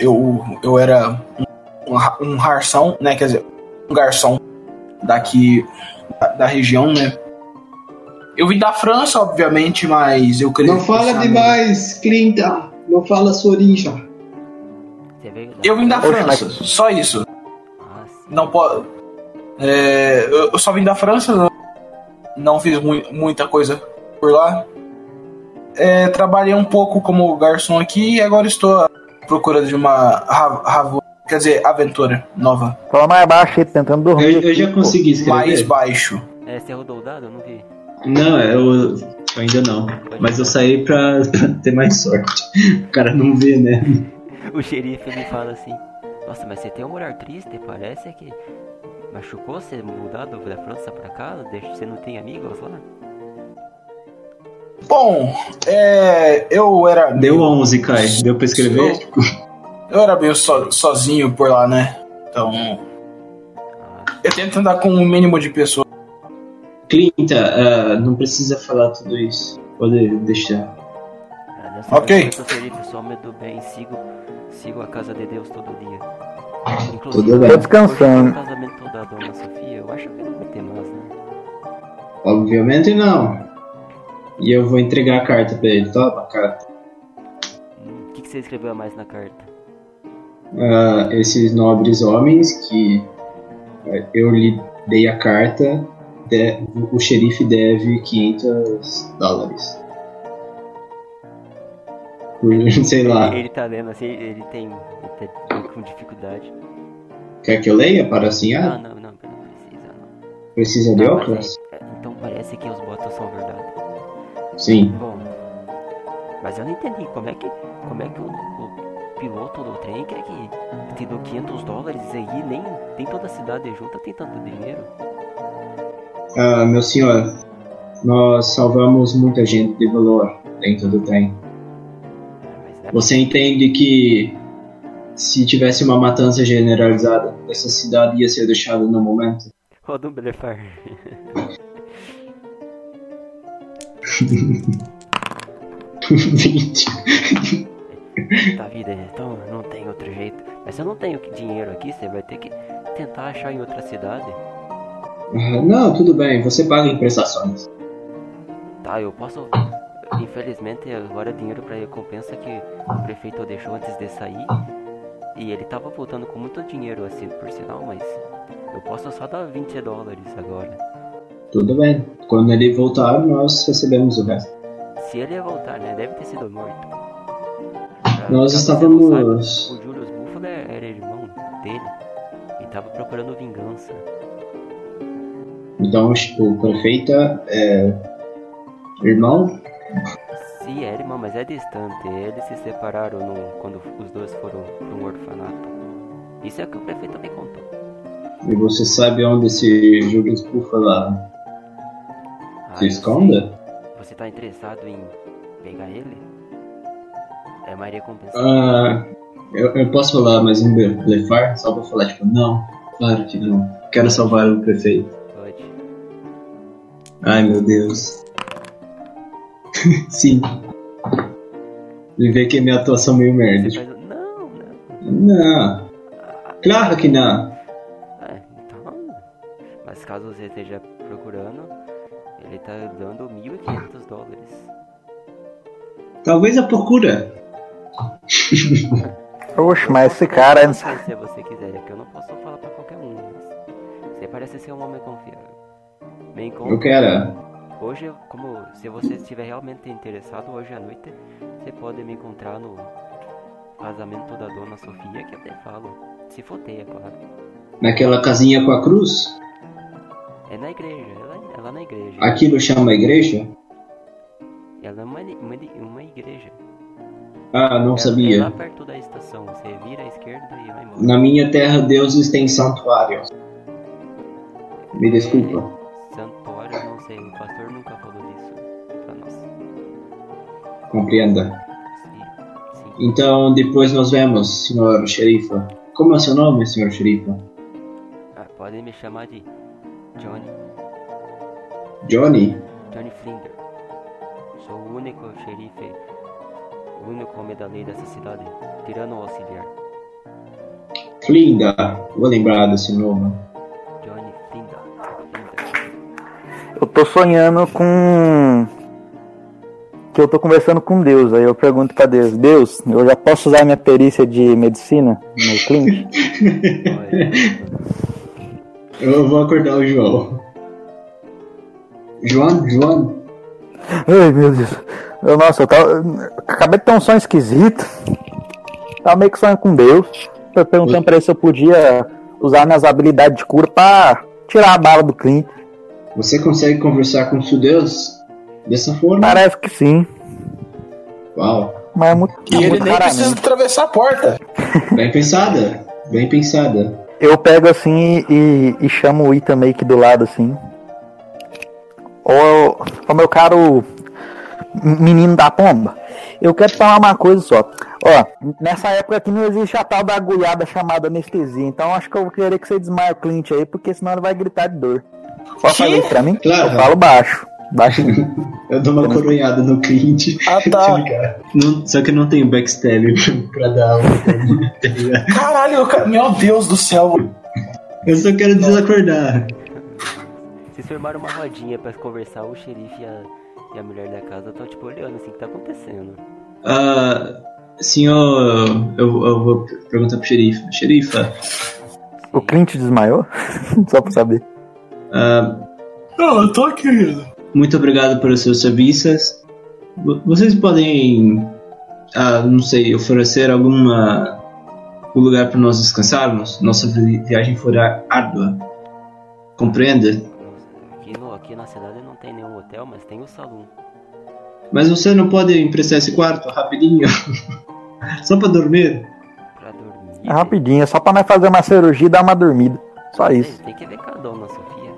Eu. Eu era um, um garçom, né? Quer dizer, um garçom daqui da, da região, né? Eu vim da França, obviamente, mas eu cresci. Não fala na- demais, Clinta. Não fala sua origem. Eu vim da França, só isso. Ah. Não pode. É, eu só vim da França, não, não fiz mui- muita coisa por lá. É, trabalhei um pouco como garçom aqui e agora estou à procura de uma ra- ravo- quer dizer, aventura nova, Fala mais baixo aí, tentando dormir. Eu, eu já consegui escrever. mais baixo. É, você rodou o dado? Eu não vi. Não, eu ainda não. Mas eu saí pra, pra ter mais sorte. O cara não vê, né? O xerife me fala assim: Nossa, mas você tem um olhar triste, parece que machucou você mudado da França pra cá? Deixa- Você não tem amigos lá? Bom, é, eu era Deu 11, Kai. Deu pra escrever? eu era meio so- sozinho por lá, né? Então eu tento andar com o mínimo de pessoas. Clinta, ah, não precisa falar tudo isso. Pode deixar. ah, nessa Ok. Eu sou homem do bem, sigo, sigo a casa de Deus todo dia. Tudo bem. Tô descansando. o casamento da dona Sofia, eu acho que não vai ter mais, né? Obviamente não. E eu vou entregar a carta pra ele. Toma a carta. Hum, O que, que você escreveu a mais na carta? Ah, esses nobres homens que ah, eu lhe dei a carta, de- o xerife deve 500 dólares. Por, sei lá. Ele, ele tá lendo assim, ele tem. Ele tá com dificuldade. Quer que eu leia para assim? Ah, não, não, não precisa não. precisa de óculos? é- é- então parece que os botos são verdade. Sim. Bom, mas eu não entendi como é que, como é que o, o piloto do trem quer que te dou 500 dólares aí, nem, nem toda a cidade junta tem tanto dinheiro. Ah, meu senhor, nós salvamos muita gente de valor dentro do trem. Você entende que se tivesse uma matança generalizada, essa cidade ia ser deixada no momento? roda um blefar. 20. Tá vida, então não tem outro jeito. Mas eu não tenho dinheiro aqui, você vai ter que tentar achar em outra cidade. Não, tudo bem, você paga em prestações. Tá, eu posso. Infelizmente agora é dinheiro pra recompensa que o prefeito deixou antes de sair. E ele tava voltando com muito dinheiro assim por sinal, mas eu posso só dar 20 dólares agora. Tudo bem. Quando ele voltar, nós recebemos o resto. Se ele voltar, né? Deve ter sido morto. Nós estávamos- O Julius Buffalo é- era irmão dele. E tava procurando vingança. Então, o prefeito é irmão? Sim, é irmão, mas é distante. Eles se separaram no- quando os dois foram para um orfanato. Isso é o que o prefeito me contou. E você sabe onde esse Julius Buffalo Ah, se eu esconde? Você tá interessado em pegar ele? É Maria Compensa. Ah, eu, eu posso falar mais um ble- blefar? Só pra falar, tipo, não, claro que não. Quero salvar o prefeito. Pode. Ai, meu Deus. Sim. E ver que minha atuação é meio merda. Você faz... Não, não. Não. Claro que não. É, então. Mas caso você esteja procurando, ele tá dando 1.500 dólares. Talvez a procura. Oxe, mas esse cara. Eu fazer se você quiser, é que eu não posso falar pra qualquer um. Mas você parece ser um homem confiável. Me Eu encontre. quero. Hoje, como se você estiver realmente interessado, hoje à noite você pode me encontrar no casamento da dona Sofia, que eu até falo. Se for ter, é claro. Naquela casinha com a cruz. É na igreja, ela, ela é na igreja. Aquilo chama igreja? Ela é uma, uma, uma igreja. Ah, não É sabia. lá perto da estação. Você vira à esquerda e vai embora. Na minha terra, deuses têm santuários. Me desculpa. Santuário, não sei. O pastor nunca falou disso pra nós. Compreenda. Sim, sim. Então, depois nos vemos, senhor xerifa. Como é seu nome, senhor xerifa? Ah, podem me chamar de Johnny. Johnny? Johnny Flinger. Sou o único xerife, único homem da lei dessa cidade, tirando o auxiliar. Flinda. Vou lembrar desse nome. Johnny Flinder. Flinder. Eu tô sonhando com. Que eu tô conversando com Deus. Aí eu pergunto pra Deus: Deus, eu já posso usar minha perícia de medicina no Clint? Olha, Eu vou acordar o João. João? João? Ai, meu Deus. Eu, nossa, eu tava. Acabei de ter um sonho esquisito. Tava meio que sonhando com Deus. Tô perguntando pra ele se eu podia usar minhas habilidades de cura pra tirar a bala do Clint. Você consegue conversar com seu Deus dessa forma? Parece que sim. Uau. Mas é muito. E ele muito nem precisa atravessar a porta. Bem pensada. Bem pensada. Eu pego assim e, e chamo o Ita meio que do lado assim. Ô, ô meu caro menino da pomba, eu quero falar uma coisa só. Ó, nessa época aqui não existe a tal da agulhada chamada anestesia, então acho que eu vou querer que você desmaie o Clint aí, porque senão ele vai gritar de dor. Pode fazer isso pra mim? Claro. Eu falo baixo. Baixinho. Eu dou uma coronhada no cliente. Ah, tá. Não- só que não tem backstab pra dar tá? Caralho, cara, meu Deus do céu. Eu só quero desacordar. Vocês formaram uma rodinha pra conversar, o xerife e a, e a mulher da casa estão tipo olhando assim, o que tá acontecendo? Ah, senhor, eu, eu vou perguntar pro xerife. Xerifa, o Clint desmaiou? só pra saber. ah, Não, eu tô aqui. muito obrigado pelos seus serviços. Vo- Vocês podem, ah, não sei, oferecer alguma um lugar para nós descansarmos? Nossa vi- viagem foi árdua. Compreende? Aqui, na cidade não tem nenhum hotel, mas tem o salão. Mas você não pode emprestar esse quarto rapidinho? Só para dormir? Pra dormir. É rapidinho, é só pra nós fazer uma cirurgia e dar uma dormida. Só Tem, isso. tem que ver cada dona Sofia.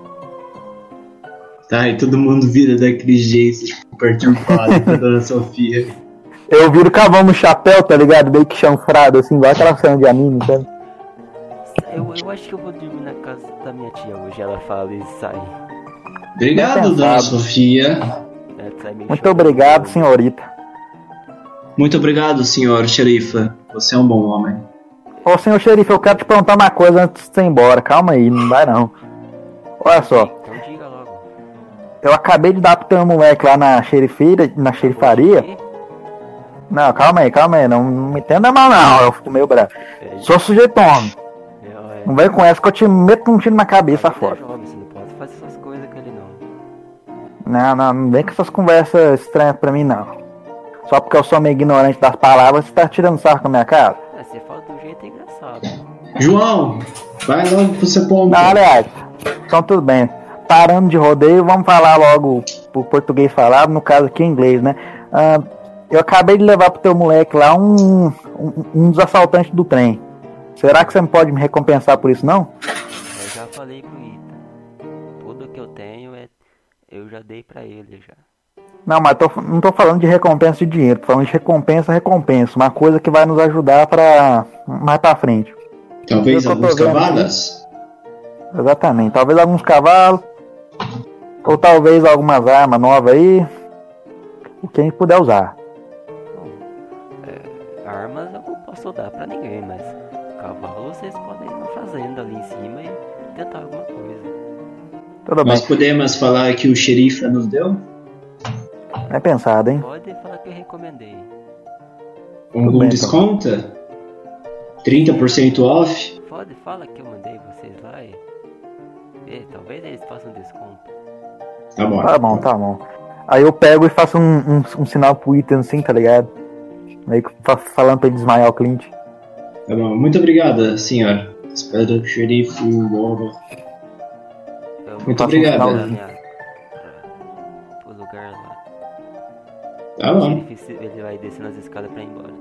Tá, e todo mundo vira daquele jeito tipo, perturbado pra Dona Sofia. Eu viro cavão no chapéu, tá ligado? Meio que chanfrado, assim, igual aquela cena de anime, sabe? Eu, eu acho que eu vou dormir na casa da minha tia hoje. Ela fala e sai. Obrigado, Dona. Sofia. Muito obrigado, senhorita. Muito obrigado, senhor xerifa. Você é um bom homem. Ô, senhor xerife, eu quero te perguntar uma coisa antes de você ir embora. Calma aí, não vai não. Olha só, Então eu acabei de dar pro teu moleque lá na xerifeira, na xerifaria. E- Não, calma aí, calma aí, não, não me entenda mal não, eu fico meio bravo. É, Sou sujeito homem, é, é, não vem com essa que eu te meto um tiro na cabeça é fora. Não. Não, não, vem com essas conversas estranhas pra mim não. Só porque eu sou meio ignorante das palavras, você tá tirando sarro com a minha cara? Ah, você fala do jeito engraçado. João, vai logo pro seu ponto. Não, aliás, então tudo bem. Parando de rodeio, vamos falar logo o português falado, no caso aqui em inglês, né? Ah, eu acabei de levar pro teu moleque lá um, um, um dos assaltantes do trem. Será que você não pode me recompensar por isso, não? Eu já falei Eu já dei pra ele já. Não, mas tô- não tô falando de recompensa de dinheiro, tô falando de recompensa, recompensa. Uma coisa que vai nos ajudar pra mais pra frente. Talvez alguns aqui. cavalos? Exatamente. Talvez alguns cavalos, ou talvez algumas armas novas aí. O que a gente puder usar. Bom, é, armas eu não posso dar pra ninguém, mas cavalo vocês podem ir na fazenda ali em cima e tentar alguma coisa. Tudo bem. Nós podemos falar que o xerife nos deu? É pensado, hein? Pode falar que eu recomendei. Um, um bem, desconto? 30% off? Pode, fala que eu mandei vocês lá e. e talvez eles façam desconto. Tá bom. Tá bom, tá bom. Aí eu pego e faço um, um, um sinal pro Ethan assim, tá ligado? Meio que falando pra ele desmaiar o Clint. Tá bom. Muito obrigado, senhor. Espero que o xerife logo. Eu Muito obrigado. pra minha- pra- pro lugar lá. Tá O bom. ele vai descendo as escadas pra ir embora.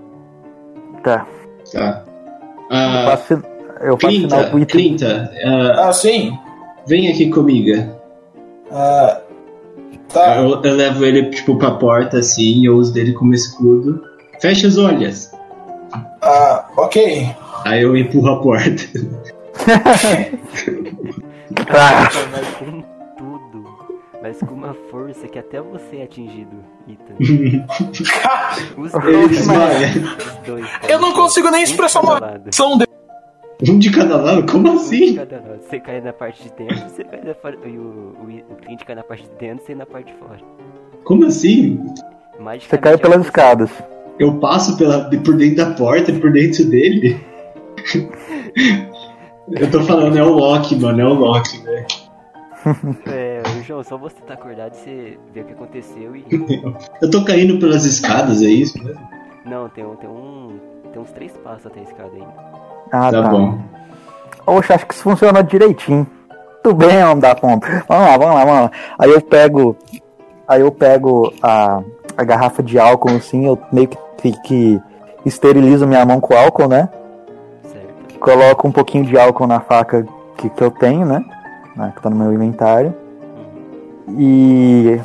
Tá. Tá. Eu Ah, faço, sin- eu faço sinal Clinta, pro Ethan. Clinta, ah, Ah, sim. vem aqui comigo. Ah, Tá. Eu, eu levo ele, tipo, pra porta, assim, eu uso dele como escudo. Fecha os olhos. Ah, ok. Aí eu empurro a porta. Tá. Vai com tudo. Mas com uma força que até você é atingido, Ethan. Os dois, os dois. cara. Eu não consigo nem expressar uma ação dele. Um de cada lado? Como Um de assim? cada lado. Você cai na parte de dentro, você cai na fora. E o, o, o cliente cai na parte de dentro, você na parte de fora. Como assim? Você caiu pelas você- escadas. Eu passo pela, por dentro da porta, por dentro dele? Eu tô falando, é o Loki, mano, é o Loki, velho. É, João, só você tá acordado e você vê o que aconteceu e. Eu tô caindo pelas escadas, é isso mesmo? Não, tem um. Tem, um, tem uns três passos até a escada ainda. Ah, tá, tá. bom. Oxe, acho que isso funcionou direitinho. Tudo bem, vamos dar conta. Vamos lá, vamos lá, vamos lá. Aí eu pego. Aí eu pego a, a garrafa de álcool, assim, eu meio que, que, que esterilizo minha mão com álcool, né? Coloco um pouquinho de álcool na faca que, que eu tenho, né? né, Que tá no meu inventário. E,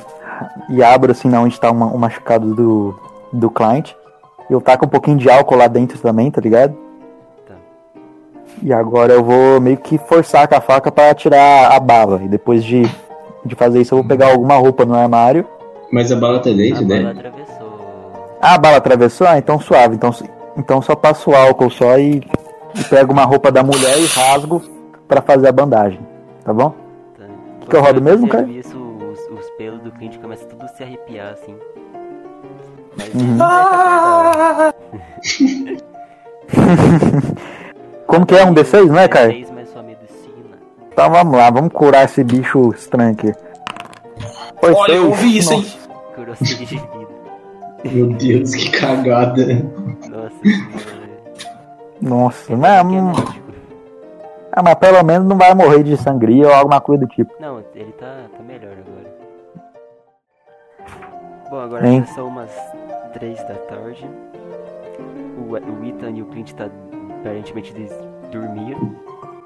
e abro assim onde está uma- o machucado do, do cliente. Eu taco um pouquinho de álcool lá dentro também, tá ligado? Tá. E agora eu vou meio que forçar com a faca para tirar a bala. E depois de, de fazer isso, eu vou pegar alguma roupa no armário. Mas a bala tá A dentro bala dele? atravessou. Ah, a bala atravessou? Ah, então suave. Então, então só passo o álcool só e pego uma roupa da mulher e rasgo para fazer a bandagem. Tá bom? Tá. que eu rodo mesmo, cara? Isso, os, os pelos do cliente começam tudo a se arrepiar assim. Mas Uhum. acordado. Como que é? Um D6, não é, cara? D6 mais sua medicina. Então vamos lá, vamos curar esse bicho estranho aqui. Foi Olha, eu ouvi isso, hein? Curou 6 de vida. Meu Deus, que cagada. Nossa. Nossa, mas, é hum, ah, mas pelo menos não vai morrer de sangria ou alguma coisa do tipo. Não, ele tá, tá melhor agora. Bom, agora Hein? já são umas 3 da tarde. O, o Ethan e o Clint tá aparentemente des- dormindo.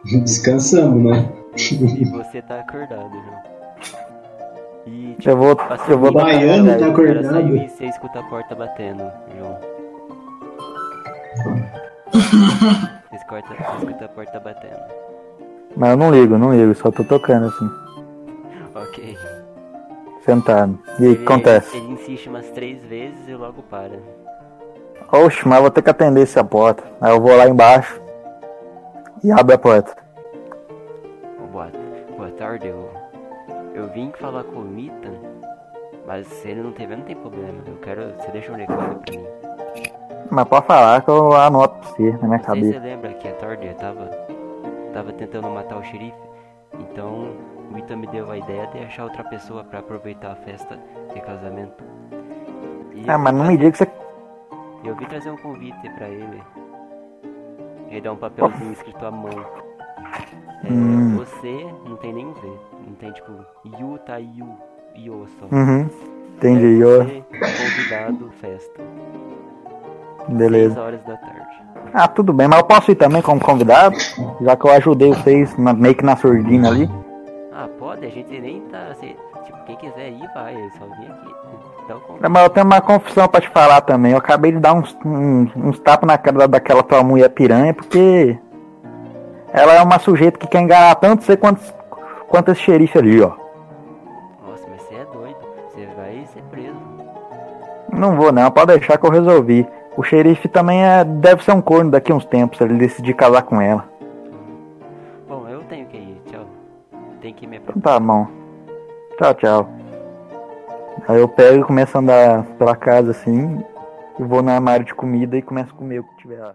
Descansamos, né? e você tá acordado, João. E tipo, Eu vou, passou eu vou dar Baiano tá acordado. saiu e você escuta a porta batendo, João. Você escuta, você escuta a porta batendo. Mas eu não ligo, não ligo, só tô tocando assim, Ok. sentado. E aí, o que acontece? Ele insiste umas três vezes e logo para. Oxe, mas eu vou ter que atender essa porta. Aí eu vou lá embaixo e abro a porta. Boa, boa tarde, eu, eu vim falar com o Ethan, mas se ele não tiver, não tem problema. Eu quero. Você deixa um recado pra mim. Mas pode falar que eu anoto pra você na minha Não cabeça. você lembra que a Tardia tava, tava tentando matar o xerife. Então o Ethan me deu a ideia de achar outra pessoa pra aproveitar a festa de casamento. E Ah, mas não me diga que você. Eu vim trazer um convite pra ele. Ele dá um papelzinho escrito à mão. É, Hum. Você não tem nem V. Não tem tipo Yu tá Yu. Io só. Uhum. Entendi, É você, convidado, festa. Beleza. 6 horas da tarde. Ah, tudo bem, mas eu posso ir também como convidado, já que eu ajudei vocês na- meio que na surdina ali. Ah, pode? A gente nem tá. assim, tipo, quem quiser ir, vai. Eu só vim aqui. Dá o convite. É, Mas eu tenho uma confissão pra te falar também. Eu acabei de dar uns, uns, uns tapas na cara daquela tua mulher piranha, porque ela é uma sujeita que quer enganar tanto você quanto, quanto esse xerife ali, ó. Nossa, mas você é doido. Você vai ser preso. Não vou não, pode deixar que eu resolvi. O xerife também é, deve ser um corno daqui a uns tempos, se ele decidir casar com ela. Bom, eu tenho que ir. Tchau. Tem que me Então tá bom. Tchau, tchau. Aí eu pego e começo a andar pela casa assim, e vou no armário de comida e começo a comer o que tiver lá.